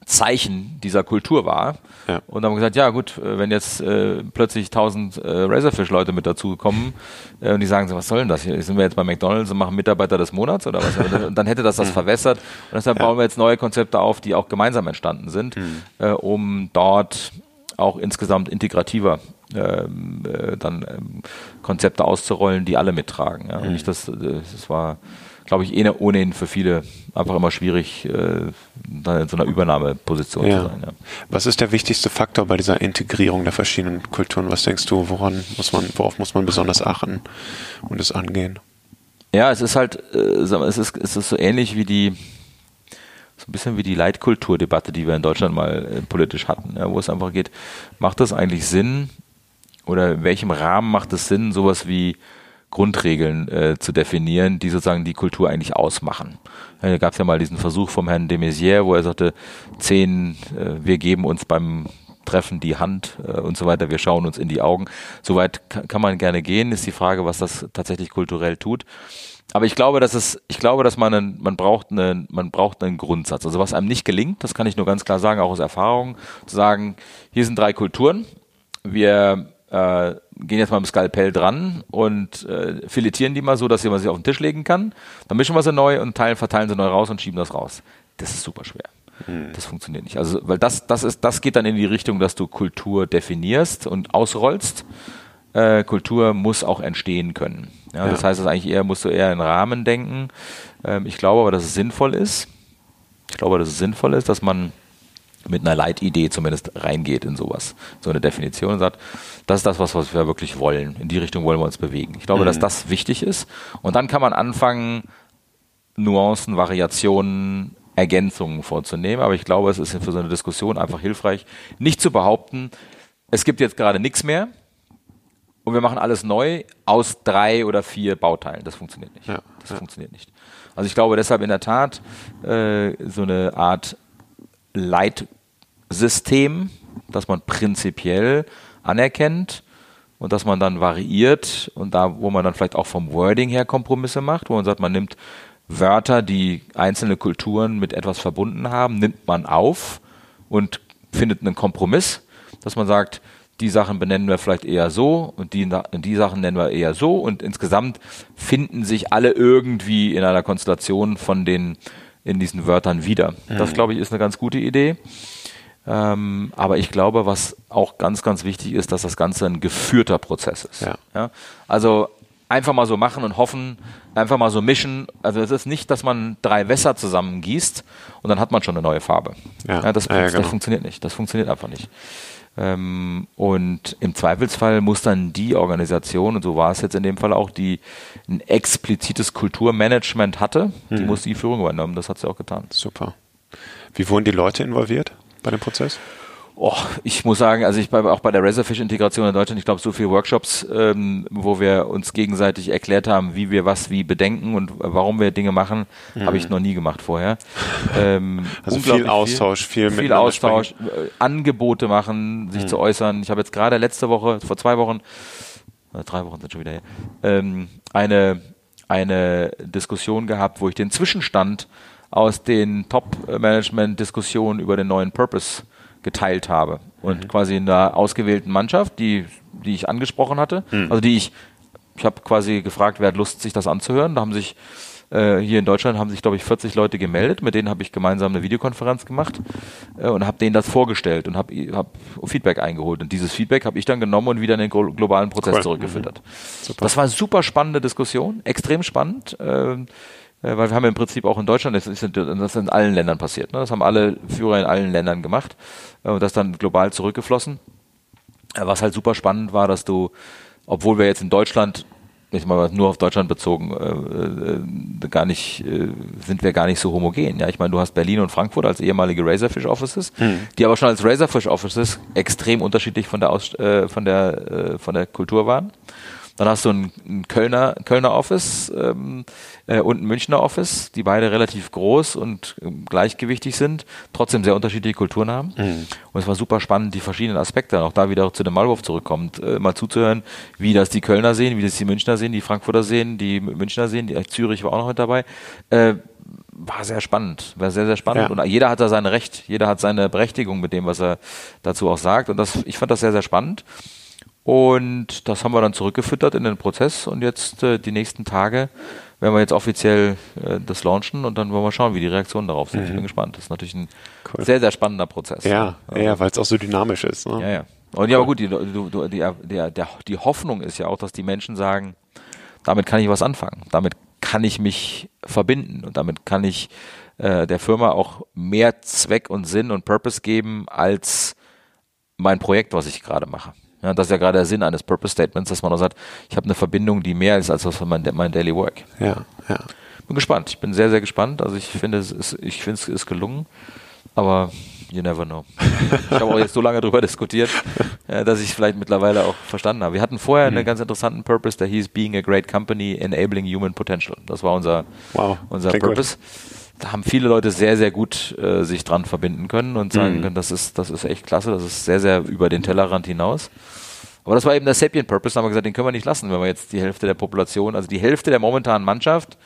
Zeichen dieser Kultur war. Ja. Und dann haben wir gesagt, ja gut, äh, wenn jetzt äh, plötzlich tausend äh, Razorfish-Leute mit dazukommen äh, und die sagen so, was soll denn das hier? Sind wir jetzt bei McDonalds und machen Mitarbeiter des Monats oder was? *laughs* und dann hätte das das mhm. verwässert. Und deshalb ja. bauen wir jetzt neue Konzepte auf, die auch gemeinsam entstanden sind, mhm. äh, um dort auch insgesamt integrativer dann ähm, Konzepte auszurollen, die alle mittragen. Ja? Und mhm. nicht das, das war glaube ich, eh ohnehin für viele einfach immer schwierig, äh, da in so einer Übernahmeposition ja. zu sein. Ja. Was ist der wichtigste Faktor bei dieser Integrierung der verschiedenen Kulturen? Was denkst du, woran muss man, worauf muss man besonders achten und es angehen? Ja, es ist halt, äh, es ist, es ist so ähnlich wie die, so ein bisschen wie die Leitkulturdebatte, die wir in Deutschland mal äh, politisch hatten, ja, wo es einfach geht, macht das eigentlich Sinn oder in welchem Rahmen macht es Sinn, sowas wie Grundregeln äh, zu definieren, die sozusagen die Kultur eigentlich ausmachen. Ja, da gab es ja mal diesen Versuch vom Herrn de Maizière, wo er sagte, zehn, äh, wir geben uns beim Treffen die Hand äh, und so weiter, wir schauen uns in die Augen. Soweit kann, man gerne gehen, ist die Frage, was das tatsächlich kulturell tut. Aber ich glaube, dass es, ich glaube, dass man, einen, man braucht einen, man braucht einen Grundsatz. Also was einem nicht gelingt, das kann ich nur ganz klar sagen, auch aus Erfahrung, zu sagen, hier sind drei Kulturen. Wir äh, gehen jetzt mal mit dem Skalpell dran und äh, filetieren die mal so, dass man sie auf den Tisch legen kann. Dann mischen wir sie neu und teilen, verteilen sie neu raus und schieben das raus. Das ist super schwer. Hm. Das funktioniert nicht. Also, weil das, das ist, das geht dann in die Richtung, dass du Kultur definierst und ausrollst. Äh, Kultur muss auch entstehen können. Ja, ja. Das heißt, das eigentlich eher, musst du eher in Rahmen denken. Ähm, ich glaube aber, dass es sinnvoll ist. Ich glaube, dass es sinnvoll ist, dass man mit einer Leitidee zumindest reingeht in sowas, so eine Definition und sagt, das ist das, was, was wir wirklich wollen. In die Richtung wollen wir uns bewegen. Ich glaube, mhm. dass das wichtig ist. Und dann kann man anfangen, Nuancen, Variationen, Ergänzungen vorzunehmen. Aber ich glaube, es ist für so eine Diskussion einfach hilfreich, nicht zu behaupten, es gibt jetzt gerade nichts mehr und wir machen alles neu aus drei oder vier Bauteilen. Das funktioniert nicht. Ja, das ja. funktioniert nicht. Also ich glaube deshalb in der Tat äh, so eine Art Leit System, das man prinzipiell anerkennt und dass man dann variiert und da, wo man dann vielleicht auch vom Wording her Kompromisse macht, wo man sagt, man nimmt Wörter, die einzelne Kulturen mit etwas verbunden haben, nimmt man auf und findet einen Kompromiss, dass man sagt, die Sachen benennen wir vielleicht eher so und die, die Sachen nennen wir eher so und insgesamt finden sich alle irgendwie in einer Konstellation von den in diesen Wörtern wieder. Mhm. Das glaube ich ist eine ganz gute Idee. Ähm, aber ich glaube, was auch ganz, ganz wichtig ist, dass das Ganze ein geführter Prozess ist. Ja. ja? Also einfach mal so machen und hoffen, einfach mal so mischen. Also es ist nicht, dass man drei Wässer zusammengießt und dann hat man schon eine neue Farbe. Ja. ja das, das genau. funktioniert nicht. Das funktioniert einfach nicht. Ähm, und im Zweifelsfall muss dann die Organisation, und so war es jetzt in dem Fall auch, die ein explizites Kulturmanagement hatte, die hm. muss die Führung übernehmen. Das hat sie auch getan. Super. Wie wurden die Leute involviert? Bei dem Prozess? Oh, ich muss sagen, also ich bei, auch bei der Razorfish-Integration in Deutschland, ich glaube, so viele Workshops, ähm, wo wir uns gegenseitig erklärt haben, wie wir was wie bedenken und warum wir Dinge machen, mhm. habe ich noch nie gemacht vorher. Ähm, *laughs* also viel Austausch, viel, viel Austausch, äh, Angebote machen, sich mhm. zu äußern. Ich habe jetzt gerade letzte Woche, vor zwei Wochen, äh, drei Wochen sind schon wieder her, ähm, eine eine Diskussion gehabt, wo ich den Zwischenstand aus den Top-Management-Diskussionen über den neuen Purpose geteilt habe. Und mhm. quasi in der ausgewählten Mannschaft, die, die ich angesprochen hatte, mhm. also die ich, ich habe quasi gefragt, wer hat Lust, sich das anzuhören. Da haben sich äh, hier in Deutschland haben sich, glaube ich, 40 Leute gemeldet, mit denen habe ich gemeinsam eine Videokonferenz gemacht äh, und habe denen das vorgestellt und habe hab Feedback eingeholt. Und dieses Feedback habe ich dann genommen und wieder in den globalen Prozess cool. zurückgefüttert. Mhm. Das war eine super spannende Diskussion, extrem spannend. Äh, äh, weil wir haben im Prinzip auch in Deutschland, das ist, das ist in allen Ländern passiert, ne? das haben alle Führer in allen Ländern gemacht äh, und das dann global zurückgeflossen. Äh, was halt super spannend war, dass du, obwohl wir jetzt in Deutschland ich mal nur auf Deutschland bezogen, äh, gar nicht, äh, sind wir gar nicht so homogen. Ja, ich meine, du hast Berlin und Frankfurt als ehemalige Razorfish Offices, mhm. die aber schon als Razorfish Offices extrem unterschiedlich von der Aus, äh, von der äh, von der Kultur waren. Dann hast du ein, ein Kölner, Kölner Office ähm, äh, und ein Münchner Office, die beide relativ groß und äh, gleichgewichtig sind, trotzdem sehr unterschiedliche Kulturen haben. Mhm. Und es war super spannend, die verschiedenen Aspekte, auch da wieder zu dem Malwurf zurückkommt, äh, mal zuzuhören, wie das die Kölner sehen, wie das die Münchner sehen, die Frankfurter sehen, die Münchner sehen, die Zürich war auch noch mit dabei. Äh, war sehr spannend, war sehr, sehr spannend. Ja. Und jeder hat da sein Recht, jeder hat seine Berechtigung mit dem, was er dazu auch sagt. Und das, ich fand das sehr, sehr spannend. Und das haben wir dann zurückgefüttert in den Prozess und jetzt äh, die nächsten Tage werden wir jetzt offiziell äh, das launchen und dann wollen wir schauen, wie die Reaktionen darauf sind. Mhm. Ich bin gespannt. Das ist natürlich ein cool. sehr, sehr spannender Prozess. Ja, ja, ja weil es auch so dynamisch ist. Ne? Ja, ja. Und ja, aber gut, die, die, die, die, die Hoffnung ist ja auch, dass die Menschen sagen, damit kann ich was anfangen. Damit kann ich mich verbinden und damit kann ich äh, der Firma auch mehr Zweck und Sinn und Purpose geben als mein Projekt, was ich gerade mache. Ja, das ist ja gerade der Sinn eines Purpose Statements, dass man auch sagt, ich habe eine Verbindung, die mehr ist als was mein, mein Daily Work. Ja, ja. Bin gespannt. Ich bin sehr, sehr gespannt. Also ich finde, es ist, ich finde es ist gelungen. Aber you never know. *laughs* ich habe auch jetzt so lange darüber diskutiert, äh, dass ich es vielleicht mittlerweile auch verstanden habe. Wir hatten vorher mhm. einen ganz interessanten Purpose, der hieß Being a Great Company Enabling Human Potential. Das war unser, wow. unser Purpose. Gut da haben viele Leute sehr, sehr gut äh, sich dran verbinden können und sagen mhm. können, das ist, das ist echt klasse, das ist sehr, sehr über den Tellerrand hinaus. Aber das war eben der Sapient Purpose, da haben wir gesagt, den können wir nicht lassen, wenn wir jetzt die Hälfte der Population, also die Hälfte der momentanen Mannschaft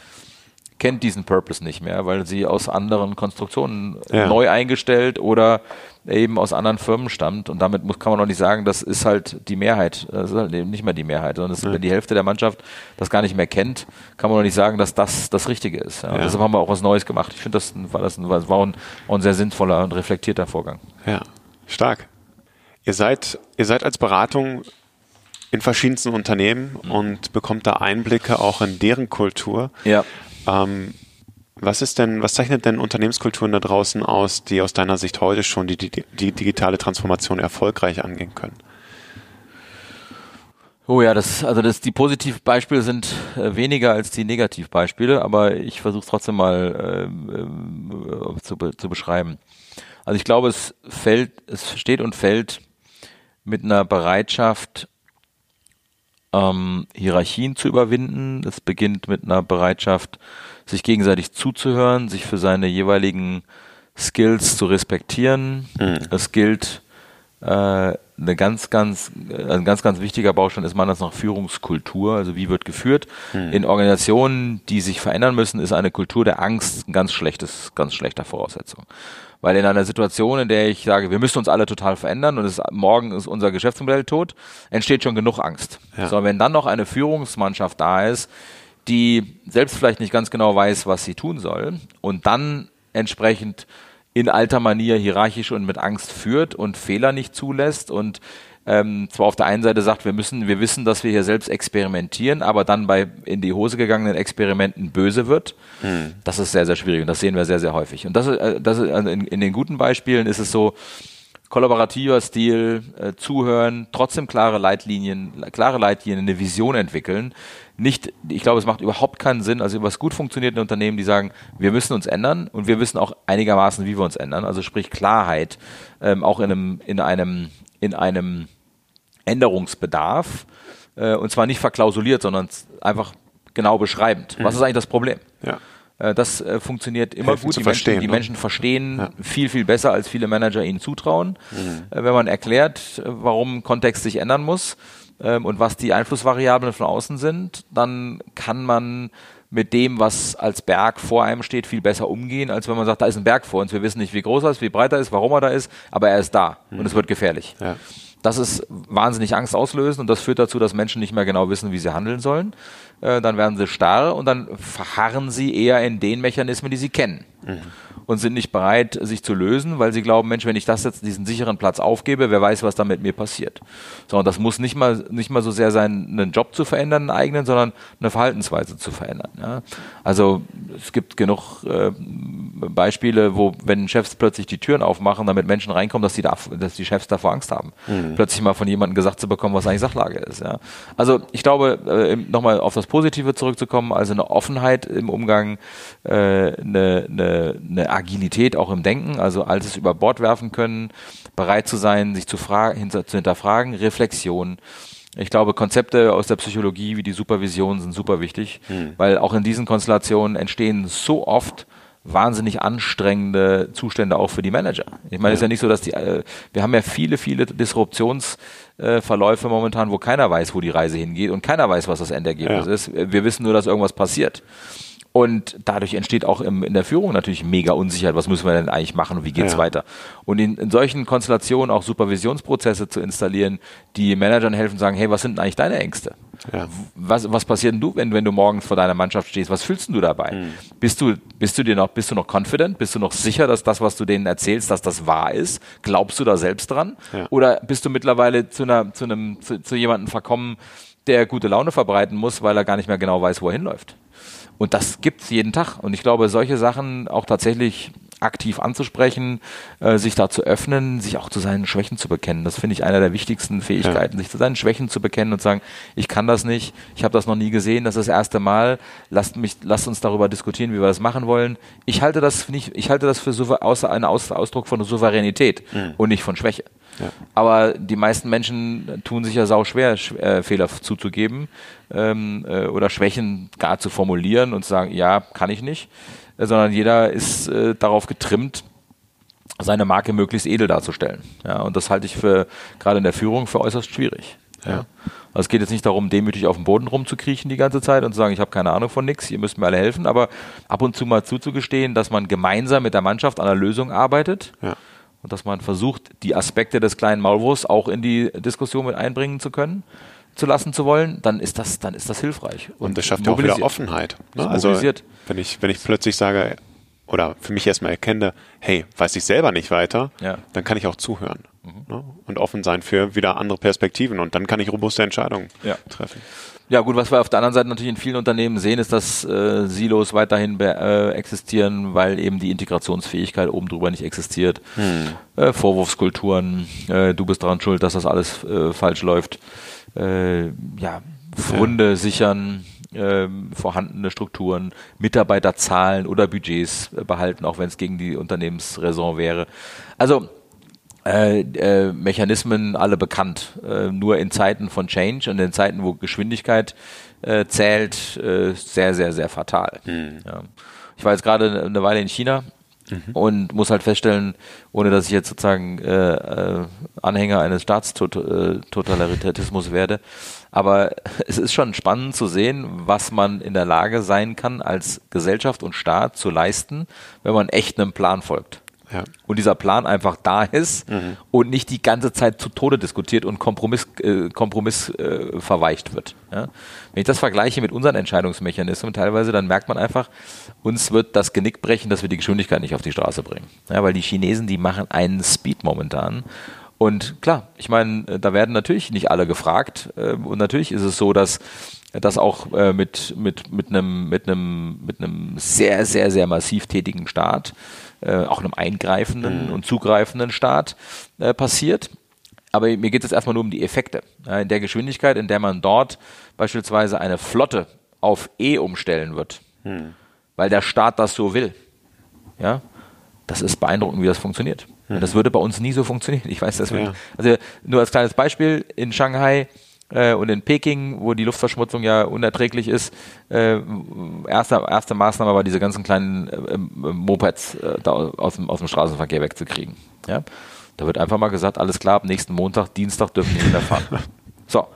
kennt diesen Purpose nicht mehr, weil sie aus anderen Konstruktionen ja. neu eingestellt oder eben aus anderen Firmen stammt. Und damit muss, kann man auch nicht sagen, das ist halt die Mehrheit. Das ist halt eben nicht mehr die Mehrheit, sondern ist, wenn die Hälfte der Mannschaft das gar nicht mehr kennt, kann man auch nicht sagen, dass das das Richtige ist. Ja. Ja. Deshalb haben wir auch was Neues gemacht. Ich finde, das war, das ein, war ein, ein sehr sinnvoller und reflektierter Vorgang. Ja, stark. Ihr seid, ihr seid als Beratung in verschiedensten Unternehmen mhm. und bekommt da Einblicke auch in deren Kultur. Ja. Ähm, was ist denn, was zeichnet denn Unternehmenskulturen da draußen aus, die aus deiner Sicht heute schon die, die, die digitale Transformation erfolgreich angehen können? Oh ja, das, also das, die Positivbeispiele sind äh, weniger als die Negativbeispiele, aber ich versuche es trotzdem mal äh, äh, zu, zu beschreiben. Also ich glaube, es fällt, es steht und fällt mit einer Bereitschaft, ähm, Hierarchien zu überwinden. Es beginnt mit einer Bereitschaft, sich gegenseitig zuzuhören, sich für seine jeweiligen Skills zu respektieren. Mhm. Es gilt äh, eine ganz, ganz, äh, ein ganz, ganz wichtiger Baustein ist meiner noch Führungskultur. Also wie wird geführt? Mhm. In Organisationen, die sich verändern müssen, ist eine Kultur der Angst ein ganz schlechtes, ganz schlechter Voraussetzung. Weil in einer Situation, in der ich sage, wir müssen uns alle total verändern und es, morgen ist unser Geschäftsmodell tot, entsteht schon genug Angst. Ja. So, wenn dann noch eine Führungsmannschaft da ist, die selbst vielleicht nicht ganz genau weiß, was sie tun soll und dann entsprechend in alter Manier hierarchisch und mit Angst führt und Fehler nicht zulässt und ähm, zwar auf der einen Seite sagt, wir müssen, wir wissen, dass wir hier selbst experimentieren, aber dann bei in die Hose gegangenen Experimenten böse wird, hm. das ist sehr, sehr schwierig und das sehen wir sehr, sehr häufig. Und das, äh, das ist, also in, in den guten Beispielen ist es so, kollaborativer Stil, äh, zuhören, trotzdem klare Leitlinien, klare Leitlinien, eine Vision entwickeln. Nicht, ich glaube, es macht überhaupt keinen Sinn, also was gut funktioniert in Unternehmen, die sagen, wir müssen uns ändern und wir wissen auch einigermaßen, wie wir uns ändern. Also sprich Klarheit, ähm, auch in einem, in einem, in einem Änderungsbedarf äh, und zwar nicht verklausuliert, sondern einfach genau beschreibend. Mhm. Was ist eigentlich das Problem? Ja. Äh, das äh, funktioniert immer Helfen gut. Die, Menschen, die ne? Menschen, verstehen ja. viel, viel besser, als viele Manager ihnen zutrauen. Mhm. Äh, wenn man erklärt, warum Kontext sich ändern muss ähm, und was die Einflussvariablen von außen sind, dann kann man mit dem, was als Berg vor einem steht, viel besser umgehen, als wenn man sagt, da ist ein Berg vor uns. Wir wissen nicht, wie groß er ist, wie breit er ist, warum er da ist, aber er ist da mhm. und es wird gefährlich. Ja. Das ist wahnsinnig Angst auslösen und das führt dazu, dass Menschen nicht mehr genau wissen, wie sie handeln sollen. Äh, dann werden sie starr und dann verharren sie eher in den Mechanismen, die sie kennen. Mhm und sind nicht bereit, sich zu lösen, weil sie glauben, Mensch, wenn ich das jetzt diesen sicheren Platz aufgebe, wer weiß, was da mit mir passiert. Sondern das muss nicht mal, nicht mal so sehr sein, einen Job zu verändern, einen eigenen, sondern eine Verhaltensweise zu verändern. Ja. Also es gibt genug äh, Beispiele, wo, wenn Chefs plötzlich die Türen aufmachen, damit Menschen reinkommen, dass die, da, dass die Chefs davor Angst haben, mhm. plötzlich mal von jemandem gesagt zu bekommen, was eigentlich Sachlage ist. Ja. Also ich glaube, äh, nochmal auf das Positive zurückzukommen, also eine Offenheit im Umgang, äh, eine, eine, eine Agilität auch im Denken, also alles über Bord werfen können, bereit zu sein, sich zu, hinter, zu hinterfragen, Reflexion. Ich glaube, Konzepte aus der Psychologie wie die Supervision sind super wichtig, hm. weil auch in diesen Konstellationen entstehen so oft wahnsinnig anstrengende Zustände auch für die Manager. Ich meine, es ist ja nicht so, dass die, äh, wir haben ja viele, viele Disruptions- äh, momentan, wo keiner weiß, wo die Reise hingeht und keiner weiß, was das Endergebnis ja. ist. Wir wissen nur, dass irgendwas passiert. Und dadurch entsteht auch im, in der Führung natürlich mega Unsicherheit. Was müssen wir denn eigentlich machen und wie geht's ja. weiter? Und in, in, solchen Konstellationen auch Supervisionsprozesse zu installieren, die Managern helfen, sagen, hey, was sind denn eigentlich deine Ängste? Ja. Was, was passiert denn du, wenn, wenn du morgens vor deiner Mannschaft stehst? Was fühlst du dabei? Mhm. Bist du, bist du dir noch, bist du noch confident? Bist du noch sicher, dass das, was du denen erzählst, dass das wahr ist? Glaubst du da selbst dran? Ja. Oder bist du mittlerweile zu einer, zu einem, zu, zu jemandem verkommen, der gute Laune verbreiten muss, weil er gar nicht mehr genau weiß, wo er hinläuft? Und das gibt's jeden Tag. Und ich glaube, solche Sachen auch tatsächlich aktiv anzusprechen, äh, sich da zu öffnen, sich auch zu seinen Schwächen zu bekennen. Das finde ich einer der wichtigsten Fähigkeiten, ja. sich zu seinen Schwächen zu bekennen und sagen, ich kann das nicht, ich habe das noch nie gesehen, das ist das erste Mal, lasst mich, lasst uns darüber diskutieren, wie wir das machen wollen. Ich halte das nicht, ich halte das für außer einen Ausdruck von Souveränität mhm. und nicht von Schwäche. Ja. Aber die meisten Menschen tun sich ja sau schwer, äh, Fehler zuzugeben ähm, äh, oder Schwächen gar zu formulieren und zu sagen, ja, kann ich nicht, sondern jeder ist äh, darauf getrimmt, seine Marke möglichst edel darzustellen. Ja, und das halte ich für gerade in der Führung für äußerst schwierig. Ja. ja. Also es geht jetzt nicht darum, demütig auf dem Boden rumzukriechen die ganze Zeit und zu sagen, ich habe keine Ahnung von nichts, ihr müsst mir alle helfen, aber ab und zu mal zuzugestehen, dass man gemeinsam mit der Mannschaft an einer Lösung arbeitet. Ja und dass man versucht, die Aspekte des kleinen Maulwurfs auch in die Diskussion mit einbringen zu können zu lassen zu wollen, dann ist das, dann ist das hilfreich. Und, und das schafft ja auch wieder Offenheit. Ne? Also wenn ich, wenn ich plötzlich sage, oder für mich erstmal erkenne, hey, weiß ich selber nicht weiter, ja. dann kann ich auch zuhören mhm. ne? und offen sein für wieder andere Perspektiven und dann kann ich robuste Entscheidungen ja. treffen. Ja gut, was wir auf der anderen Seite natürlich in vielen Unternehmen sehen, ist, dass äh, Silos weiterhin äh, existieren, weil eben die Integrationsfähigkeit oben drüber nicht existiert. Hm. Äh, Vorwurfskulturen, äh, du bist daran schuld, dass das alles äh, falsch läuft. Äh, ja, Funde ja. sichern, äh, vorhandene Strukturen, Mitarbeiterzahlen oder Budgets behalten, auch wenn es gegen die Unternehmensräson wäre. Also äh, äh, Mechanismen alle bekannt. Äh, nur in Zeiten von Change und in Zeiten, wo Geschwindigkeit äh, zählt, äh, sehr, sehr, sehr fatal. Mhm. Ja. Ich war jetzt gerade eine Weile in China mhm. und muss halt feststellen, ohne dass ich jetzt sozusagen äh, Anhänger eines Staatstotalitarismus werde, aber *laughs* es ist schon spannend zu sehen, was man in der Lage sein kann, als Gesellschaft und Staat zu leisten, wenn man echt einem Plan folgt. Ja. Und dieser Plan einfach da ist mhm. und nicht die ganze Zeit zu Tode diskutiert und Kompromiss, äh, Kompromiss äh, verweicht wird. Ja? Wenn ich das vergleiche mit unseren Entscheidungsmechanismen teilweise, dann merkt man einfach, uns wird das Genick brechen, dass wir die Geschwindigkeit nicht auf die Straße bringen. Ja, weil die Chinesen, die machen einen Speed momentan. Und klar, ich meine, äh, da werden natürlich nicht alle gefragt. Äh, und natürlich ist es so, dass das auch äh, mit, mit, mit, einem, mit, einem, mit einem sehr, sehr, sehr massiv tätigen Staat äh, auch einem eingreifenden mhm. und zugreifenden Staat äh, passiert. Aber mir geht es erstmal nur um die Effekte. Ja, in der Geschwindigkeit, in der man dort beispielsweise eine Flotte auf E umstellen wird, mhm. weil der Staat das so will. Ja, das ist beeindruckend, wie das funktioniert. Mhm. Das würde bei uns nie so funktionieren. Ich weiß das. Ja. Also nur als kleines Beispiel in Shanghai äh, und in Peking, wo die Luftverschmutzung ja unerträglich ist, äh, erste, erste Maßnahme war, diese ganzen kleinen äh, Mopeds äh, da aus, dem, aus dem Straßenverkehr wegzukriegen. Ja? Da wird einfach mal gesagt, alles klar, ab nächsten Montag, Dienstag dürfen die wieder fahren. *laughs* so,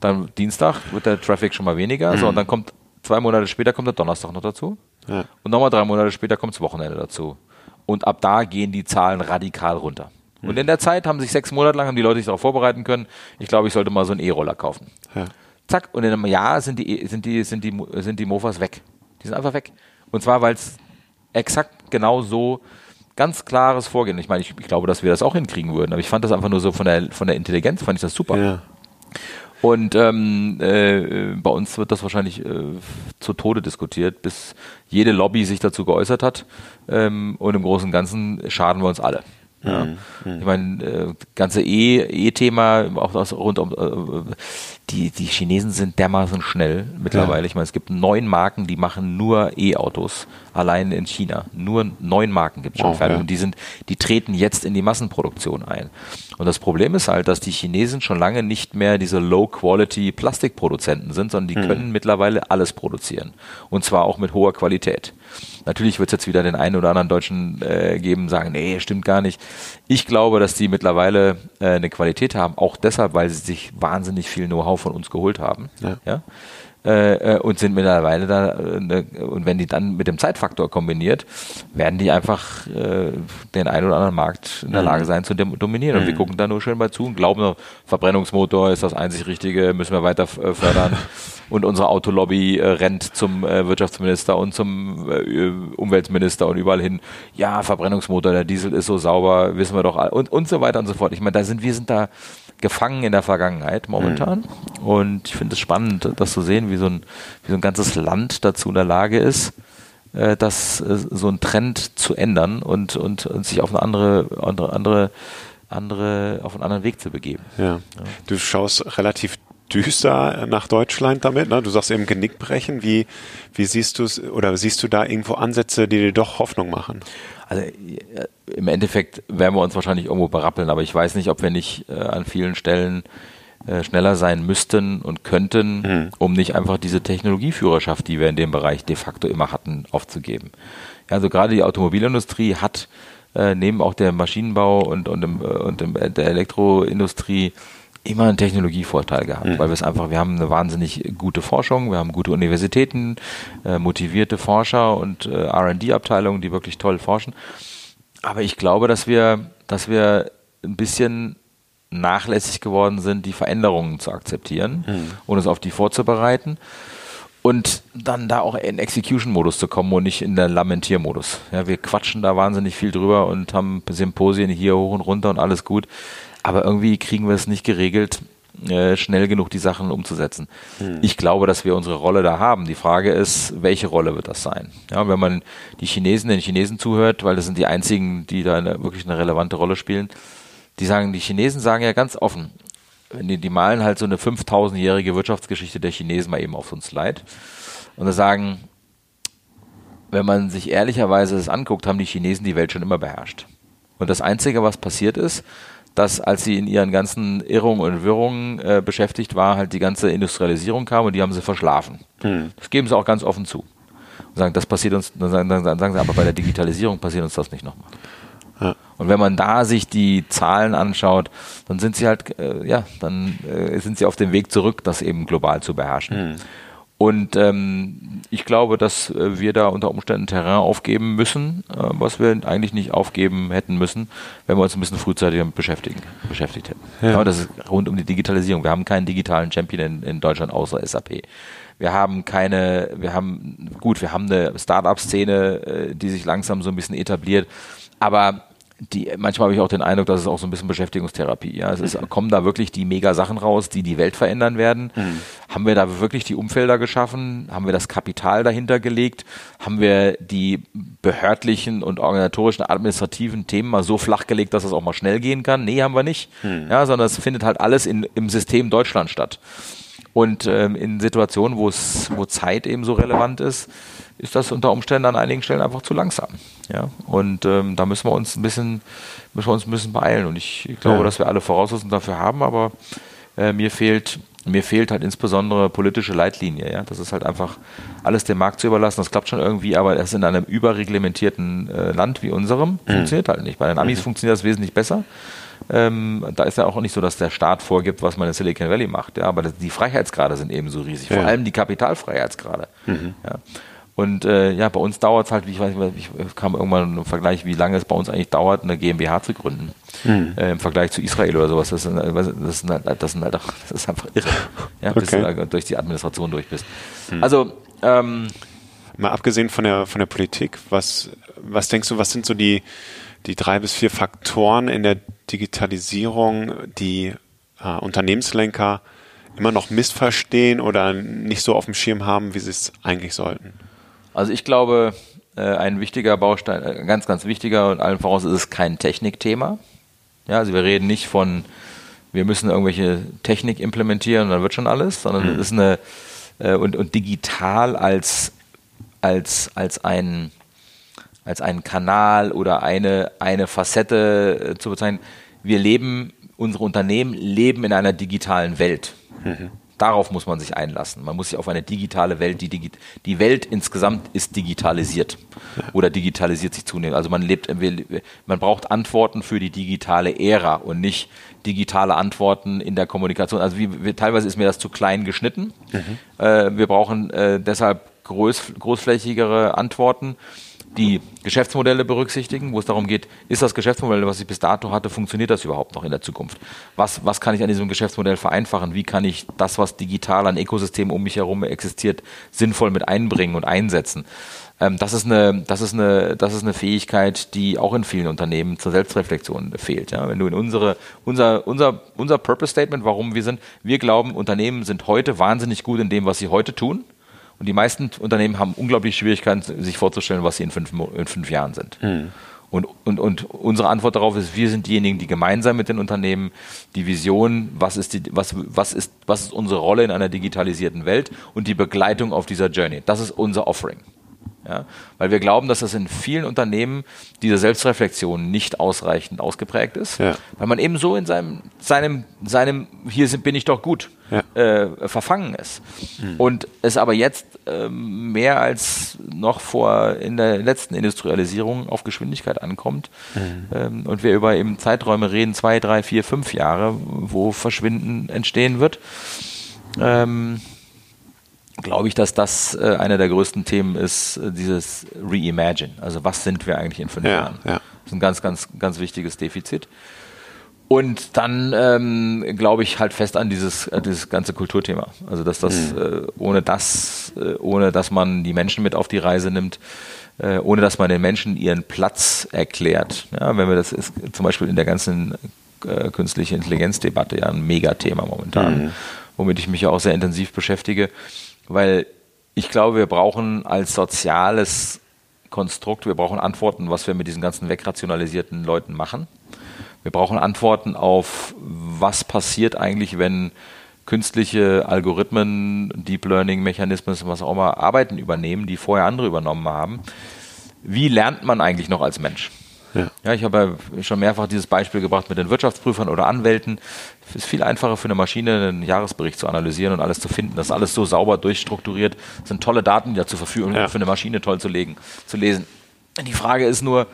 dann Dienstag wird der Traffic schon mal weniger, mhm. so, und dann kommt zwei Monate später kommt der Donnerstag noch dazu. Ja. Und nochmal drei Monate später kommt das Wochenende dazu. Und ab da gehen die Zahlen radikal runter. Und in der Zeit haben sich sechs Monate lang haben die Leute sich darauf vorbereiten können. Ich glaube, ich sollte mal so einen E-Roller kaufen. Ja. Zack. Und in einem Jahr sind die, sind die, sind die, sind die Mofas weg. Die sind einfach weg. Und zwar, weil es exakt genau so ganz klares Vorgehen. Ich meine, ich, ich, glaube, dass wir das auch hinkriegen würden, aber ich fand das einfach nur so von der, von der Intelligenz, fand ich das super. Ja. Und ähm, äh, bei uns wird das wahrscheinlich äh, zu Tode diskutiert, bis jede Lobby sich dazu geäußert hat. Ähm, und im Großen und Ganzen schaden wir uns alle. Ja. Mhm. Ich meine, äh, ganze E-Thema, e auch das rund um äh, die, die Chinesen sind dermaßen schnell mittlerweile. Ja. Ich meine, es gibt neun Marken, die machen nur E-Autos, allein in China. Nur neun Marken gibt es schon oh, fertig. Ja. Und die sind, die treten jetzt in die Massenproduktion ein. Und das Problem ist halt, dass die Chinesen schon lange nicht mehr diese Low-Quality Plastikproduzenten sind, sondern die mhm. können mittlerweile alles produzieren. Und zwar auch mit hoher Qualität. Natürlich wird es jetzt wieder den einen oder anderen Deutschen äh, geben, sagen, nee, stimmt gar nicht. Ich glaube, dass die mittlerweile äh, eine Qualität haben, auch deshalb, weil sie sich wahnsinnig viel Know-how von uns geholt haben. Ja. ja? Äh, äh, und sind mittlerweile da, äh, ne, und wenn die dann mit dem Zeitfaktor kombiniert, werden die einfach äh, den einen oder anderen Markt in der mhm. Lage sein zu dominieren. Und mhm. wir gucken da nur schön mal zu und glauben, Verbrennungsmotor ist das einzig Richtige, müssen wir weiter äh, fördern. *laughs* und unsere Autolobby äh, rennt zum äh, Wirtschaftsminister und zum äh, Umweltminister und überall hin. Ja, Verbrennungsmotor, der Diesel ist so sauber, wissen wir doch all und, und so weiter und so fort. Ich meine, da sind wir sind da gefangen in der Vergangenheit momentan. Mhm. Und ich finde es spannend, das zu sehen, wie so, ein, wie so ein ganzes Land dazu in der Lage ist, äh, das, äh, so einen Trend zu ändern und, und, und sich auf eine andere, andere, andere, andere, auf einen anderen Weg zu begeben. Ja. ja. Du schaust relativ düster nach Deutschland damit. Ne? Du sagst eben Genickbrechen. Wie, wie siehst du es oder siehst du da irgendwo Ansätze, die dir doch Hoffnung machen? Also äh, im Endeffekt werden wir uns wahrscheinlich irgendwo berappeln, aber ich weiß nicht, ob wir nicht äh, an vielen Stellen schneller sein müssten und könnten, mhm. um nicht einfach diese Technologieführerschaft, die wir in dem Bereich de facto immer hatten, aufzugeben. Ja, also gerade die Automobilindustrie hat äh, neben auch der Maschinenbau und, und, dem, äh, und dem, der Elektroindustrie immer einen Technologievorteil gehabt, mhm. weil wir es einfach, wir haben eine wahnsinnig gute Forschung, wir haben gute Universitäten, äh, motivierte Forscher und äh, R&D-Abteilungen, die wirklich toll forschen. Aber ich glaube, dass wir, dass wir ein bisschen nachlässig geworden sind, die Veränderungen zu akzeptieren mhm. und uns auf die vorzubereiten und dann da auch in Execution-Modus zu kommen und nicht in der Lamentiermodus. Ja, wir quatschen da wahnsinnig viel drüber und haben Symposien hier hoch und runter und alles gut aber irgendwie kriegen wir es nicht geregelt, äh, schnell genug die Sachen umzusetzen. Hm. Ich glaube, dass wir unsere Rolle da haben. Die Frage ist, welche Rolle wird das sein? Ja, wenn man die Chinesen, den Chinesen zuhört, weil das sind die einzigen, die da eine, wirklich eine relevante Rolle spielen, die sagen, die Chinesen sagen ja ganz offen, die, die malen halt so eine 5000-jährige Wirtschaftsgeschichte der Chinesen mal eben auf so ein Slide und da sagen, wenn man sich ehrlicherweise das anguckt, haben die Chinesen die Welt schon immer beherrscht. Und das Einzige, was passiert ist, dass als sie in ihren ganzen Irrungen und Wirrungen äh, beschäftigt war, halt die ganze Industrialisierung kam und die haben sie verschlafen. Hm. Das geben sie auch ganz offen zu. Und sagen, das passiert uns, dann sagen, dann sagen sie, aber bei der Digitalisierung passiert uns das nicht nochmal. Und wenn man da sich die Zahlen anschaut, dann sind sie halt, äh, ja, dann äh, sind sie auf dem Weg zurück, das eben global zu beherrschen. Hm. Und ähm, ich glaube, dass äh, wir da unter Umständen Terrain aufgeben müssen, äh, was wir eigentlich nicht aufgeben hätten müssen, wenn wir uns ein bisschen frühzeitig damit beschäftigen, beschäftigt hätten. Ja. Aber das ist rund um die Digitalisierung. Wir haben keinen digitalen Champion in, in Deutschland außer SAP. Wir haben keine, wir haben, gut, wir haben eine Startup-Szene, äh, die sich langsam so ein bisschen etabliert, aber die, manchmal habe ich auch den Eindruck, dass es auch so ein bisschen Beschäftigungstherapie. Ja, es ist, mhm. kommen da wirklich die mega Sachen raus, die die Welt verändern werden. Mhm. Haben wir da wirklich die Umfelder geschaffen? Haben wir das Kapital dahinter gelegt? Haben wir die behördlichen und organisatorischen, administrativen Themen mal so flach gelegt, dass es auch mal schnell gehen kann? Nee, haben wir nicht. Mhm. Ja, sondern es findet halt alles in, im System Deutschland statt. Und ähm, in Situationen, wo es, wo Zeit eben so relevant ist, ist das unter Umständen an einigen Stellen einfach zu langsam. Ja? Und ähm, da müssen wir uns ein bisschen, müssen wir uns ein bisschen beeilen. Und ich, glaube, ja. dass wir alle Voraussetzungen dafür haben, aber äh, mir fehlt mir fehlt halt insbesondere politische Leitlinie. Ja? Das ist halt einfach alles dem Markt zu überlassen. Das klappt schon irgendwie, aber es in einem überreglementierten äh, Land wie unserem mhm. funktioniert halt nicht. Bei den Amis mhm. funktioniert das wesentlich besser. Ähm, da ist ja auch nicht so, dass der Staat vorgibt, was man in Silicon Valley macht. Ja? Aber die Freiheitsgrade sind eben so riesig. Vor allem die Kapitalfreiheitsgrade. Mhm. Ja? Und äh, ja, bei uns dauert es halt, wie ich weiß nicht, ich kam irgendwann im Vergleich, wie lange es bei uns eigentlich dauert, eine GmbH zu gründen. Hm. Äh, Im Vergleich zu Israel oder sowas. Das, sind, das, sind halt, das, sind halt das ist einfach irre, ja, bis okay. du da durch die Administration durch bist. Hm. Also ähm, mal abgesehen von der von der Politik, was was denkst du, was sind so die die drei bis vier Faktoren in der Digitalisierung, die äh, Unternehmenslenker immer noch missverstehen oder nicht so auf dem Schirm haben, wie sie es eigentlich sollten? Also ich glaube, äh, ein wichtiger Baustein, äh, ganz, ganz wichtiger und allen voraus ist es kein Technikthema. Ja, also wir reden nicht von, wir müssen irgendwelche Technik implementieren und dann wird schon alles, sondern mhm. es ist eine, äh, und, und digital als, als, als ein, als einen Kanal oder eine, eine Facette zu bezeichnen. Wir leben, unsere Unternehmen leben in einer digitalen Welt. Mhm darauf muss man sich einlassen. Man muss sich auf eine digitale Welt, die, Digi die Welt insgesamt ist digitalisiert oder digitalisiert sich zunehmend. Also man lebt, man braucht Antworten für die digitale Ära und nicht digitale Antworten in der Kommunikation. Also wie, wie teilweise ist mir das zu klein geschnitten. Mhm. Äh, wir brauchen äh, deshalb groß, großflächigere Antworten die Geschäftsmodelle berücksichtigen, wo es darum geht, ist das Geschäftsmodell, was ich bis dato hatte, funktioniert das überhaupt noch in der Zukunft? Was, was kann ich an diesem Geschäftsmodell vereinfachen? Wie kann ich das, was digital an Ökosystemen um mich herum existiert, sinnvoll mit einbringen und einsetzen? Ähm, das, ist eine, das, ist eine, das ist eine Fähigkeit, die auch in vielen Unternehmen zur Selbstreflexion fehlt. Ja? Wenn du in unsere, unser, unser, unser Purpose Statement, warum wir sind, wir glauben, Unternehmen sind heute wahnsinnig gut in dem, was sie heute tun und die meisten Unternehmen haben unglaublich Schwierigkeiten, sich vorzustellen, was sie in fünf, in fünf Jahren sind. Mhm. Und, und, und unsere Antwort darauf ist, wir sind diejenigen, die gemeinsam mit den Unternehmen die Vision, was ist, die, was, was, ist, was ist unsere Rolle in einer digitalisierten Welt und die Begleitung auf dieser Journey. Das ist unser Offering. Ja? Weil wir glauben, dass das in vielen Unternehmen diese Selbstreflexion nicht ausreichend ausgeprägt ist, ja. weil man eben so in seinem, seinem, seinem hier sind, bin ich doch gut, ja. äh, verfangen ist. Mhm. Und es aber jetzt äh, mehr als noch vor in der letzten Industrialisierung auf Geschwindigkeit ankommt mhm. ähm, und wir über eben Zeiträume reden, zwei, drei, vier, fünf Jahre, wo Verschwinden entstehen wird. Ähm, glaube ich, dass das äh, einer der größten Themen ist, äh, dieses Reimagine. Also was sind wir eigentlich in fünf ja, Jahren? Ja. Das ist ein ganz, ganz, ganz wichtiges Defizit. Und dann ähm, glaube ich halt fest an dieses, äh, dieses ganze Kulturthema. Also dass das mhm. äh, ohne das, äh, ohne dass man die Menschen mit auf die Reise nimmt, äh, ohne dass man den Menschen ihren Platz erklärt. Ja, wenn wir das ist zum Beispiel in der ganzen äh, künstliche Intelligenzdebatte ja ein Megathema momentan, mhm. womit ich mich ja auch sehr intensiv beschäftige weil ich glaube, wir brauchen als soziales Konstrukt, wir brauchen Antworten, was wir mit diesen ganzen wegrationalisierten Leuten machen. Wir brauchen Antworten auf, was passiert eigentlich, wenn künstliche Algorithmen, Deep Learning Mechanismen, was auch immer, Arbeiten übernehmen, die vorher andere übernommen haben. Wie lernt man eigentlich noch als Mensch? Ja. ja, ich habe ja schon mehrfach dieses Beispiel gebracht mit den Wirtschaftsprüfern oder Anwälten. Es ist viel einfacher für eine Maschine, einen Jahresbericht zu analysieren und alles zu finden. Das ist alles so sauber durchstrukturiert. Das sind tolle Daten, die da zur Verfügung ja. für eine Maschine toll zu, legen, zu lesen. Die Frage ist nur,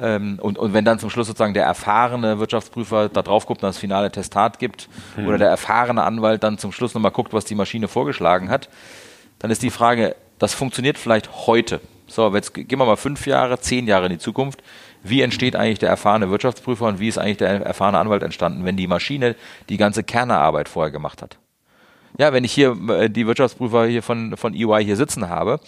ähm, und, und wenn dann zum Schluss sozusagen der erfahrene Wirtschaftsprüfer da drauf guckt und das finale Testat gibt mhm. oder der erfahrene Anwalt dann zum Schluss nochmal guckt, was die Maschine vorgeschlagen hat, dann ist die Frage, das funktioniert vielleicht heute. So, jetzt gehen wir mal fünf Jahre, zehn Jahre in die Zukunft wie entsteht eigentlich der erfahrene Wirtschaftsprüfer und wie ist eigentlich der erfahrene Anwalt entstanden, wenn die Maschine die ganze Kernerarbeit vorher gemacht hat. Ja, wenn ich hier äh, die Wirtschaftsprüfer hier von, von EY hier sitzen habe,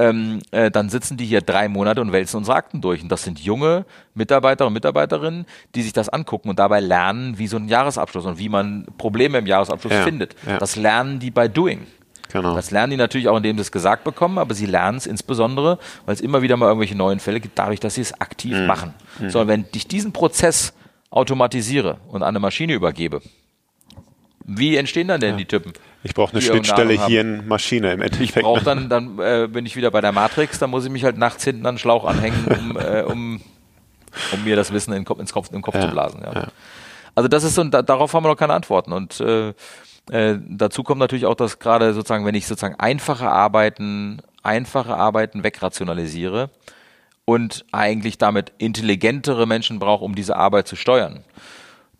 ähm, äh, dann sitzen die hier drei Monate und wälzen unsere Akten durch. Und das sind junge Mitarbeiter und Mitarbeiterinnen, die sich das angucken und dabei lernen, wie so ein Jahresabschluss und wie man Probleme im Jahresabschluss ja, findet. Ja. Das lernen die bei Doing. Genau. Das lernen die natürlich auch, indem sie es gesagt bekommen, aber sie lernen es insbesondere, weil es immer wieder mal irgendwelche neuen Fälle gibt, dadurch, dass sie es aktiv mhm. machen. Mhm. So, wenn ich diesen Prozess automatisiere und an eine Maschine übergebe, wie entstehen dann denn ja. die Typen? Ich brauche eine Schnittstelle hier in Maschine im Endeffekt. Ich brauche dann, dann äh, bin ich wieder bei der Matrix, dann muss ich mich halt nachts hinten an den Schlauch anhängen, um, *laughs* äh, um, um mir das Wissen in, ins Kopf, im Kopf ja. zu blasen. Ja. Also das ist so, da, darauf haben wir noch keine Antworten. Und äh, äh, dazu kommt natürlich auch, dass gerade sozusagen, wenn ich sozusagen einfache Arbeiten, einfache Arbeiten wegrationalisiere und eigentlich damit intelligentere Menschen brauche, um diese Arbeit zu steuern,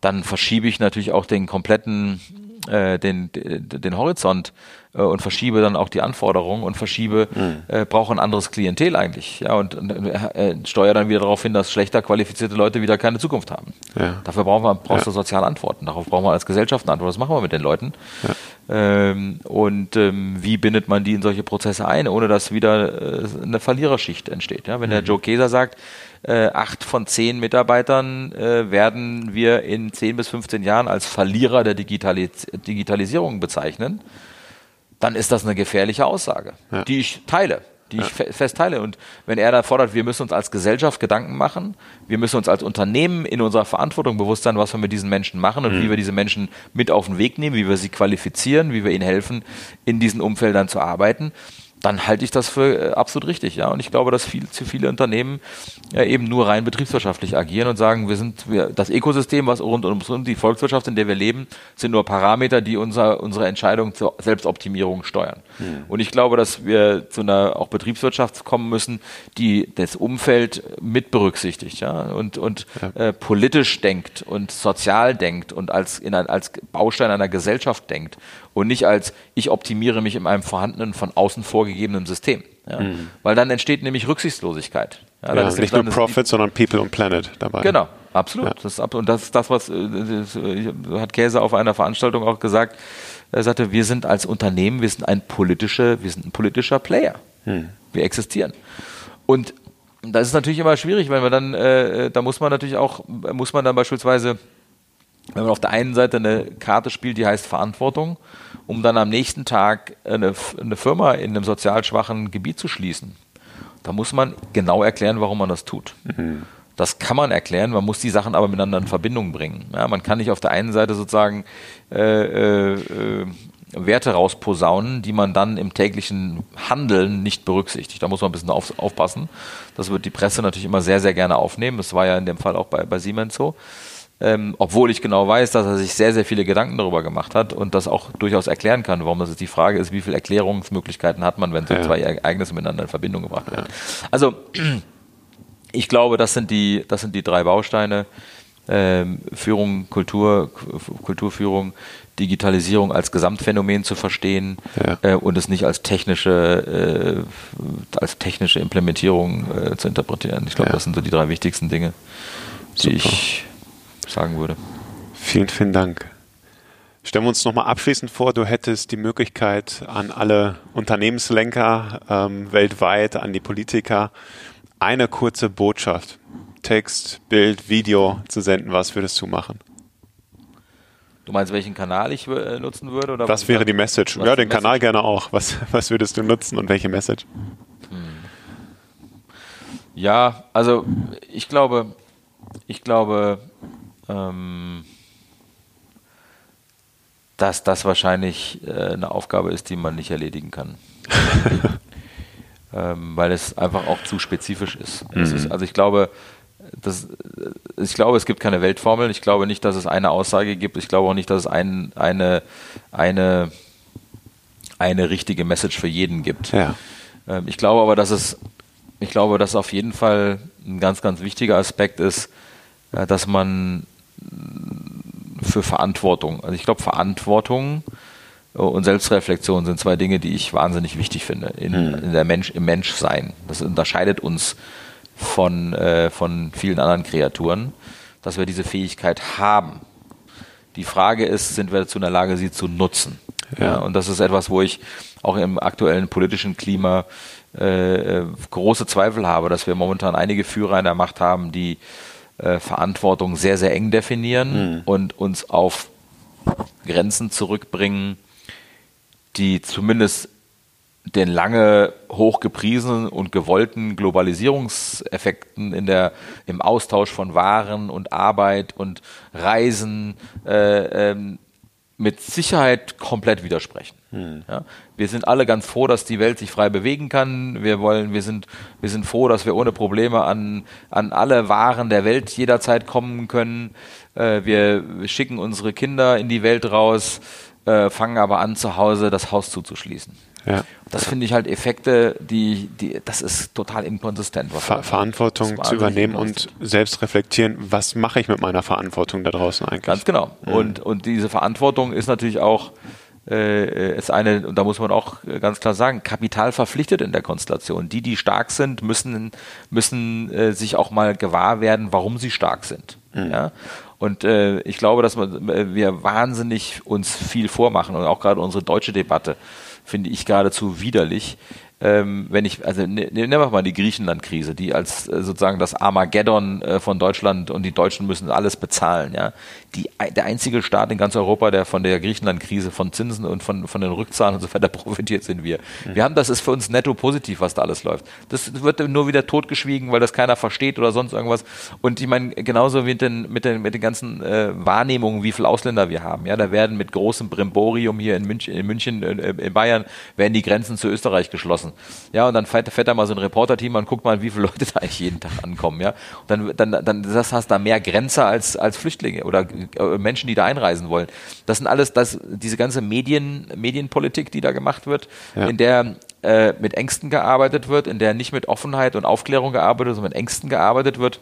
dann verschiebe ich natürlich auch den kompletten, äh, den, den Horizont äh, und verschiebe dann auch die Anforderungen und verschiebe, mhm. äh, brauche ein anderes Klientel eigentlich. Ja, und äh, steuere dann wieder darauf hin, dass schlechter qualifizierte Leute wieder keine Zukunft haben. Ja. Dafür brauchen wir, brauchst ja. du soziale Antworten. Darauf brauchen wir als Gesellschaft eine Antwort. Was machen wir mit den Leuten? Ja. Ähm, und ähm, wie bindet man die in solche Prozesse ein, ohne dass wieder äh, eine Verliererschicht entsteht? Ja, wenn mhm. der Joe Keser sagt, äh, acht von zehn Mitarbeitern äh, werden wir in zehn bis 15 Jahren als Verlierer der Digitalis Digitalisierung bezeichnen, dann ist das eine gefährliche Aussage, ja. die ich teile, die ja. ich fe fest teile. Und wenn er da fordert, wir müssen uns als Gesellschaft Gedanken machen, wir müssen uns als Unternehmen in unserer Verantwortung bewusst sein, was wir mit diesen Menschen machen und mhm. wie wir diese Menschen mit auf den Weg nehmen, wie wir sie qualifizieren, wie wir ihnen helfen, in diesen Umfeldern zu arbeiten, dann halte ich das für äh, absolut richtig, ja. Und ich glaube, dass viel, zu viele Unternehmen ja, eben nur rein betriebswirtschaftlich agieren und sagen, wir sind wir, das Ökosystem, was rund um uns die Volkswirtschaft, in der wir leben, sind nur Parameter, die unser, unsere Entscheidung zur Selbstoptimierung steuern. Mhm. Und ich glaube, dass wir zu einer auch Betriebswirtschaft kommen müssen, die das Umfeld mit berücksichtigt, ja, und, und ja. Äh, politisch denkt und sozial denkt und als, in ein, als Baustein einer Gesellschaft denkt und nicht als ich optimiere mich in einem vorhandenen, von außen vorgegebenen System. Ja? Mhm. Weil dann entsteht nämlich Rücksichtslosigkeit. Ja, ja nicht nur Profit, sondern People und Planet dabei. Genau, absolut. Ja. Das ist, und das ist das, was äh, das hat Käse auf einer Veranstaltung auch gesagt. Er sagte, wir sind als Unternehmen, wir sind ein politischer, wir sind ein politischer Player. Mhm. Wir existieren. Und das ist natürlich immer schwierig, weil man dann, äh, da muss man natürlich auch, muss man dann beispielsweise wenn man auf der einen Seite eine Karte spielt, die heißt Verantwortung, um dann am nächsten Tag eine, eine Firma in einem sozial schwachen Gebiet zu schließen, da muss man genau erklären, warum man das tut. Mhm. Das kann man erklären, man muss die Sachen aber miteinander in Verbindung bringen. Ja, man kann nicht auf der einen Seite sozusagen äh, äh, äh Werte rausposaunen, die man dann im täglichen Handeln nicht berücksichtigt. Da muss man ein bisschen auf, aufpassen. Das wird die Presse natürlich immer sehr, sehr gerne aufnehmen. Das war ja in dem Fall auch bei, bei Siemens so ähm, obwohl ich genau weiß, dass er sich sehr, sehr viele Gedanken darüber gemacht hat und das auch durchaus erklären kann, warum das jetzt die Frage ist, wie viele Erklärungsmöglichkeiten hat man, wenn so ja. zwei Ereignisse miteinander in Verbindung gebracht werden. Ja. Also *clears throat* ich glaube, das sind die, das sind die drei Bausteine. Ähm, Führung, Kultur, Kulturführung, Digitalisierung als Gesamtphänomen zu verstehen ja. äh, und es nicht als technische, äh, als technische Implementierung äh, zu interpretieren. Ich glaube, ja. das sind so die drei wichtigsten Dinge, die Super. ich sagen würde. Vielen, vielen Dank. Stellen wir uns nochmal abschließend vor, du hättest die Möglichkeit an alle Unternehmenslenker ähm, weltweit, an die Politiker, eine kurze Botschaft, Text, Bild, Video zu senden. Was würdest du machen? Du meinst, welchen Kanal ich äh, nutzen würde? Oder was, wäre die Message? Ja, den Message? Kanal gerne auch. Was, was würdest du nutzen und welche Message? Hm. Ja, also ich glaube, ich glaube, ähm, dass das wahrscheinlich äh, eine Aufgabe ist, die man nicht erledigen kann. *laughs* ähm, weil es einfach auch zu spezifisch ist. Mhm. ist also ich glaube, das, ich glaube, es gibt keine Weltformel. Ich glaube nicht, dass es eine Aussage gibt. Ich glaube auch nicht, dass es ein, eine, eine, eine richtige Message für jeden gibt. Ja. Ähm, ich glaube aber, dass es, ich glaube, dass auf jeden Fall ein ganz, ganz wichtiger Aspekt ist, äh, dass man für Verantwortung. Also ich glaube, Verantwortung und Selbstreflexion sind zwei Dinge, die ich wahnsinnig wichtig finde in, hm. in der Mensch, im Menschsein. Das unterscheidet uns von, äh, von vielen anderen Kreaturen, dass wir diese Fähigkeit haben. Die Frage ist, sind wir dazu in der Lage, sie zu nutzen? Ja. ja und das ist etwas, wo ich auch im aktuellen politischen Klima äh, äh große Zweifel habe, dass wir momentan einige Führer in der Macht haben, die äh, Verantwortung sehr, sehr eng definieren mhm. und uns auf Grenzen zurückbringen, die zumindest den lange hochgepriesenen und gewollten Globalisierungseffekten in der, im Austausch von Waren und Arbeit und Reisen äh, ähm, mit Sicherheit komplett widersprechen. Hm. Ja, wir sind alle ganz froh, dass die Welt sich frei bewegen kann. Wir wollen, wir sind, wir sind froh, dass wir ohne Probleme an, an alle Waren der Welt jederzeit kommen können. Äh, wir schicken unsere Kinder in die Welt raus, äh, fangen aber an, zu Hause das Haus zuzuschließen. Ja. Das finde ich halt Effekte, die, die, das ist total inkonsistent. Ver Verantwortung zu übernehmen und selbst reflektieren, was mache ich mit meiner Verantwortung da draußen eigentlich? Ganz genau. Mhm. Und, und diese Verantwortung ist natürlich auch, äh, ist eine, und da muss man auch ganz klar sagen, Kapital verpflichtet in der Konstellation. Die, die stark sind, müssen, müssen äh, sich auch mal gewahr werden, warum sie stark sind. Mhm. Ja? Und äh, ich glaube, dass man, äh, wir wahnsinnig uns viel vormachen und auch gerade unsere deutsche Debatte finde ich geradezu widerlich, ähm, wenn ich, also ne, ne, nehmen wir mal die Griechenland-Krise, die als äh, sozusagen das Armageddon äh, von Deutschland und die Deutschen müssen alles bezahlen, ja. Die, der einzige Staat in ganz Europa, der von der Griechenland-Krise, von Zinsen und von, von den Rückzahlen und so weiter *laughs* profitiert, sind wir. Mhm. Wir haben, das ist für uns netto positiv, was da alles läuft. Das wird nur wieder totgeschwiegen, weil das keiner versteht oder sonst irgendwas. Und ich meine, genauso wie mit den, mit den, mit den ganzen äh, Wahrnehmungen, wie viele Ausländer wir haben. Ja, da werden mit großem Brimborium hier in München, in München, äh, in Bayern, werden die Grenzen zu Österreich geschlossen. Ja, und dann fährt, fährt da mal so ein Reporter-Team und guckt mal, wie viele Leute da eigentlich jeden Tag ankommen. Ja, und dann, dann, dann das hast da mehr Grenzer als, als Flüchtlinge oder äh, Menschen, die da einreisen wollen. Das sind alles, das, diese ganze Medien, Medienpolitik, die da gemacht wird, ja. in der äh, mit Ängsten gearbeitet wird, in der nicht mit Offenheit und Aufklärung gearbeitet wird, sondern mit Ängsten gearbeitet wird.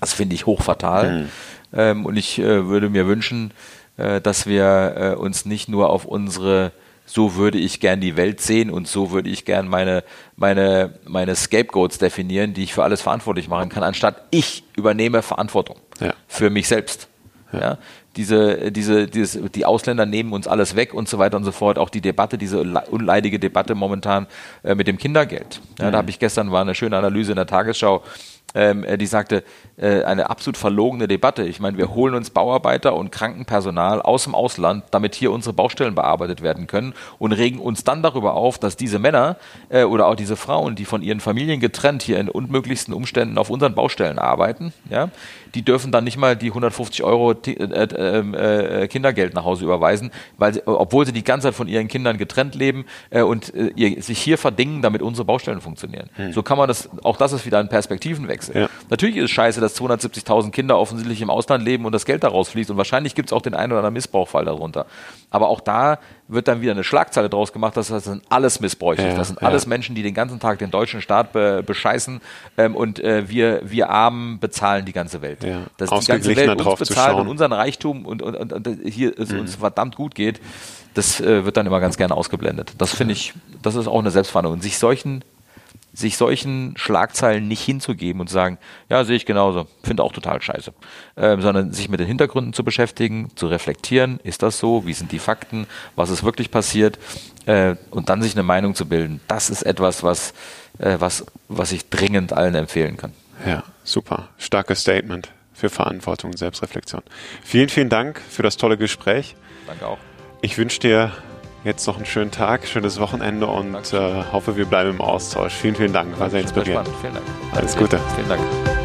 Das finde ich hochfatal. Mhm. Ähm, und ich äh, würde mir wünschen, äh, dass wir uns nicht nur auf unsere so würde ich gern die Welt sehen und so würde ich gern meine, meine, meine Scapegoats definieren, die ich für alles verantwortlich machen kann, anstatt ich übernehme Verantwortung ja. für mich selbst. Ja. ja. Diese, diese, dieses, die Ausländer nehmen uns alles weg und so weiter und so fort. Auch die Debatte, diese unleidige Debatte momentan äh, mit dem Kindergeld. Ja, mhm. Da habe ich gestern war eine schöne Analyse in der Tagesschau ähm, äh, die sagte, äh, eine absolut verlogene Debatte. Ich meine, wir holen uns Bauarbeiter und Krankenpersonal aus dem Ausland, damit hier unsere Baustellen bearbeitet werden können und regen uns dann darüber auf, dass diese Männer äh, oder auch diese Frauen, die von ihren Familien getrennt hier in unmöglichsten Umständen auf unseren Baustellen arbeiten, ja, die dürfen dann nicht mal die 150 Euro äh, äh, äh, Kindergeld nach Hause überweisen, weil sie, obwohl sie die ganze Zeit von ihren Kindern getrennt leben und ihr, sich hier verdingen, damit unsere Baustellen funktionieren. Hm. So kann man das, auch das ist wieder ein Perspektivenwechsel. Ja. Natürlich ist es scheiße, dass 270.000 Kinder offensichtlich im Ausland leben und das Geld daraus fließt und wahrscheinlich gibt es auch den einen oder anderen Missbrauchfall darunter. Aber auch da wird dann wieder eine Schlagzeile draus gemacht, dass das sind alles Missbräuche. Ja, das sind ja. alles Menschen, die den ganzen Tag den deutschen Staat be bescheißen ähm, und äh, wir, wir Armen bezahlen die ganze Welt. Ja. Dass die ganze Welt uns bezahlt und unseren Reichtum und, und, und, und hier es mhm. uns verdammt gut geht, das äh, wird dann immer ganz gerne ausgeblendet. Das finde ich, das ist auch eine Selbstverantwortung. Und sich solchen sich solchen Schlagzeilen nicht hinzugeben und zu sagen, ja, sehe ich genauso, finde auch total scheiße, äh, sondern sich mit den Hintergründen zu beschäftigen, zu reflektieren, ist das so, wie sind die Fakten, was ist wirklich passiert äh, und dann sich eine Meinung zu bilden. Das ist etwas, was, äh, was, was ich dringend allen empfehlen kann. Ja, super. Starkes Statement für Verantwortung und Selbstreflexion. Vielen, vielen Dank für das tolle Gespräch. Danke auch. Ich wünsche dir jetzt noch einen schönen Tag, schönes Wochenende und äh, hoffe, wir bleiben im Austausch. Vielen, vielen Dank. War sehr inspirierend. Vielen Dank. Alles Gute. Vielen Dank.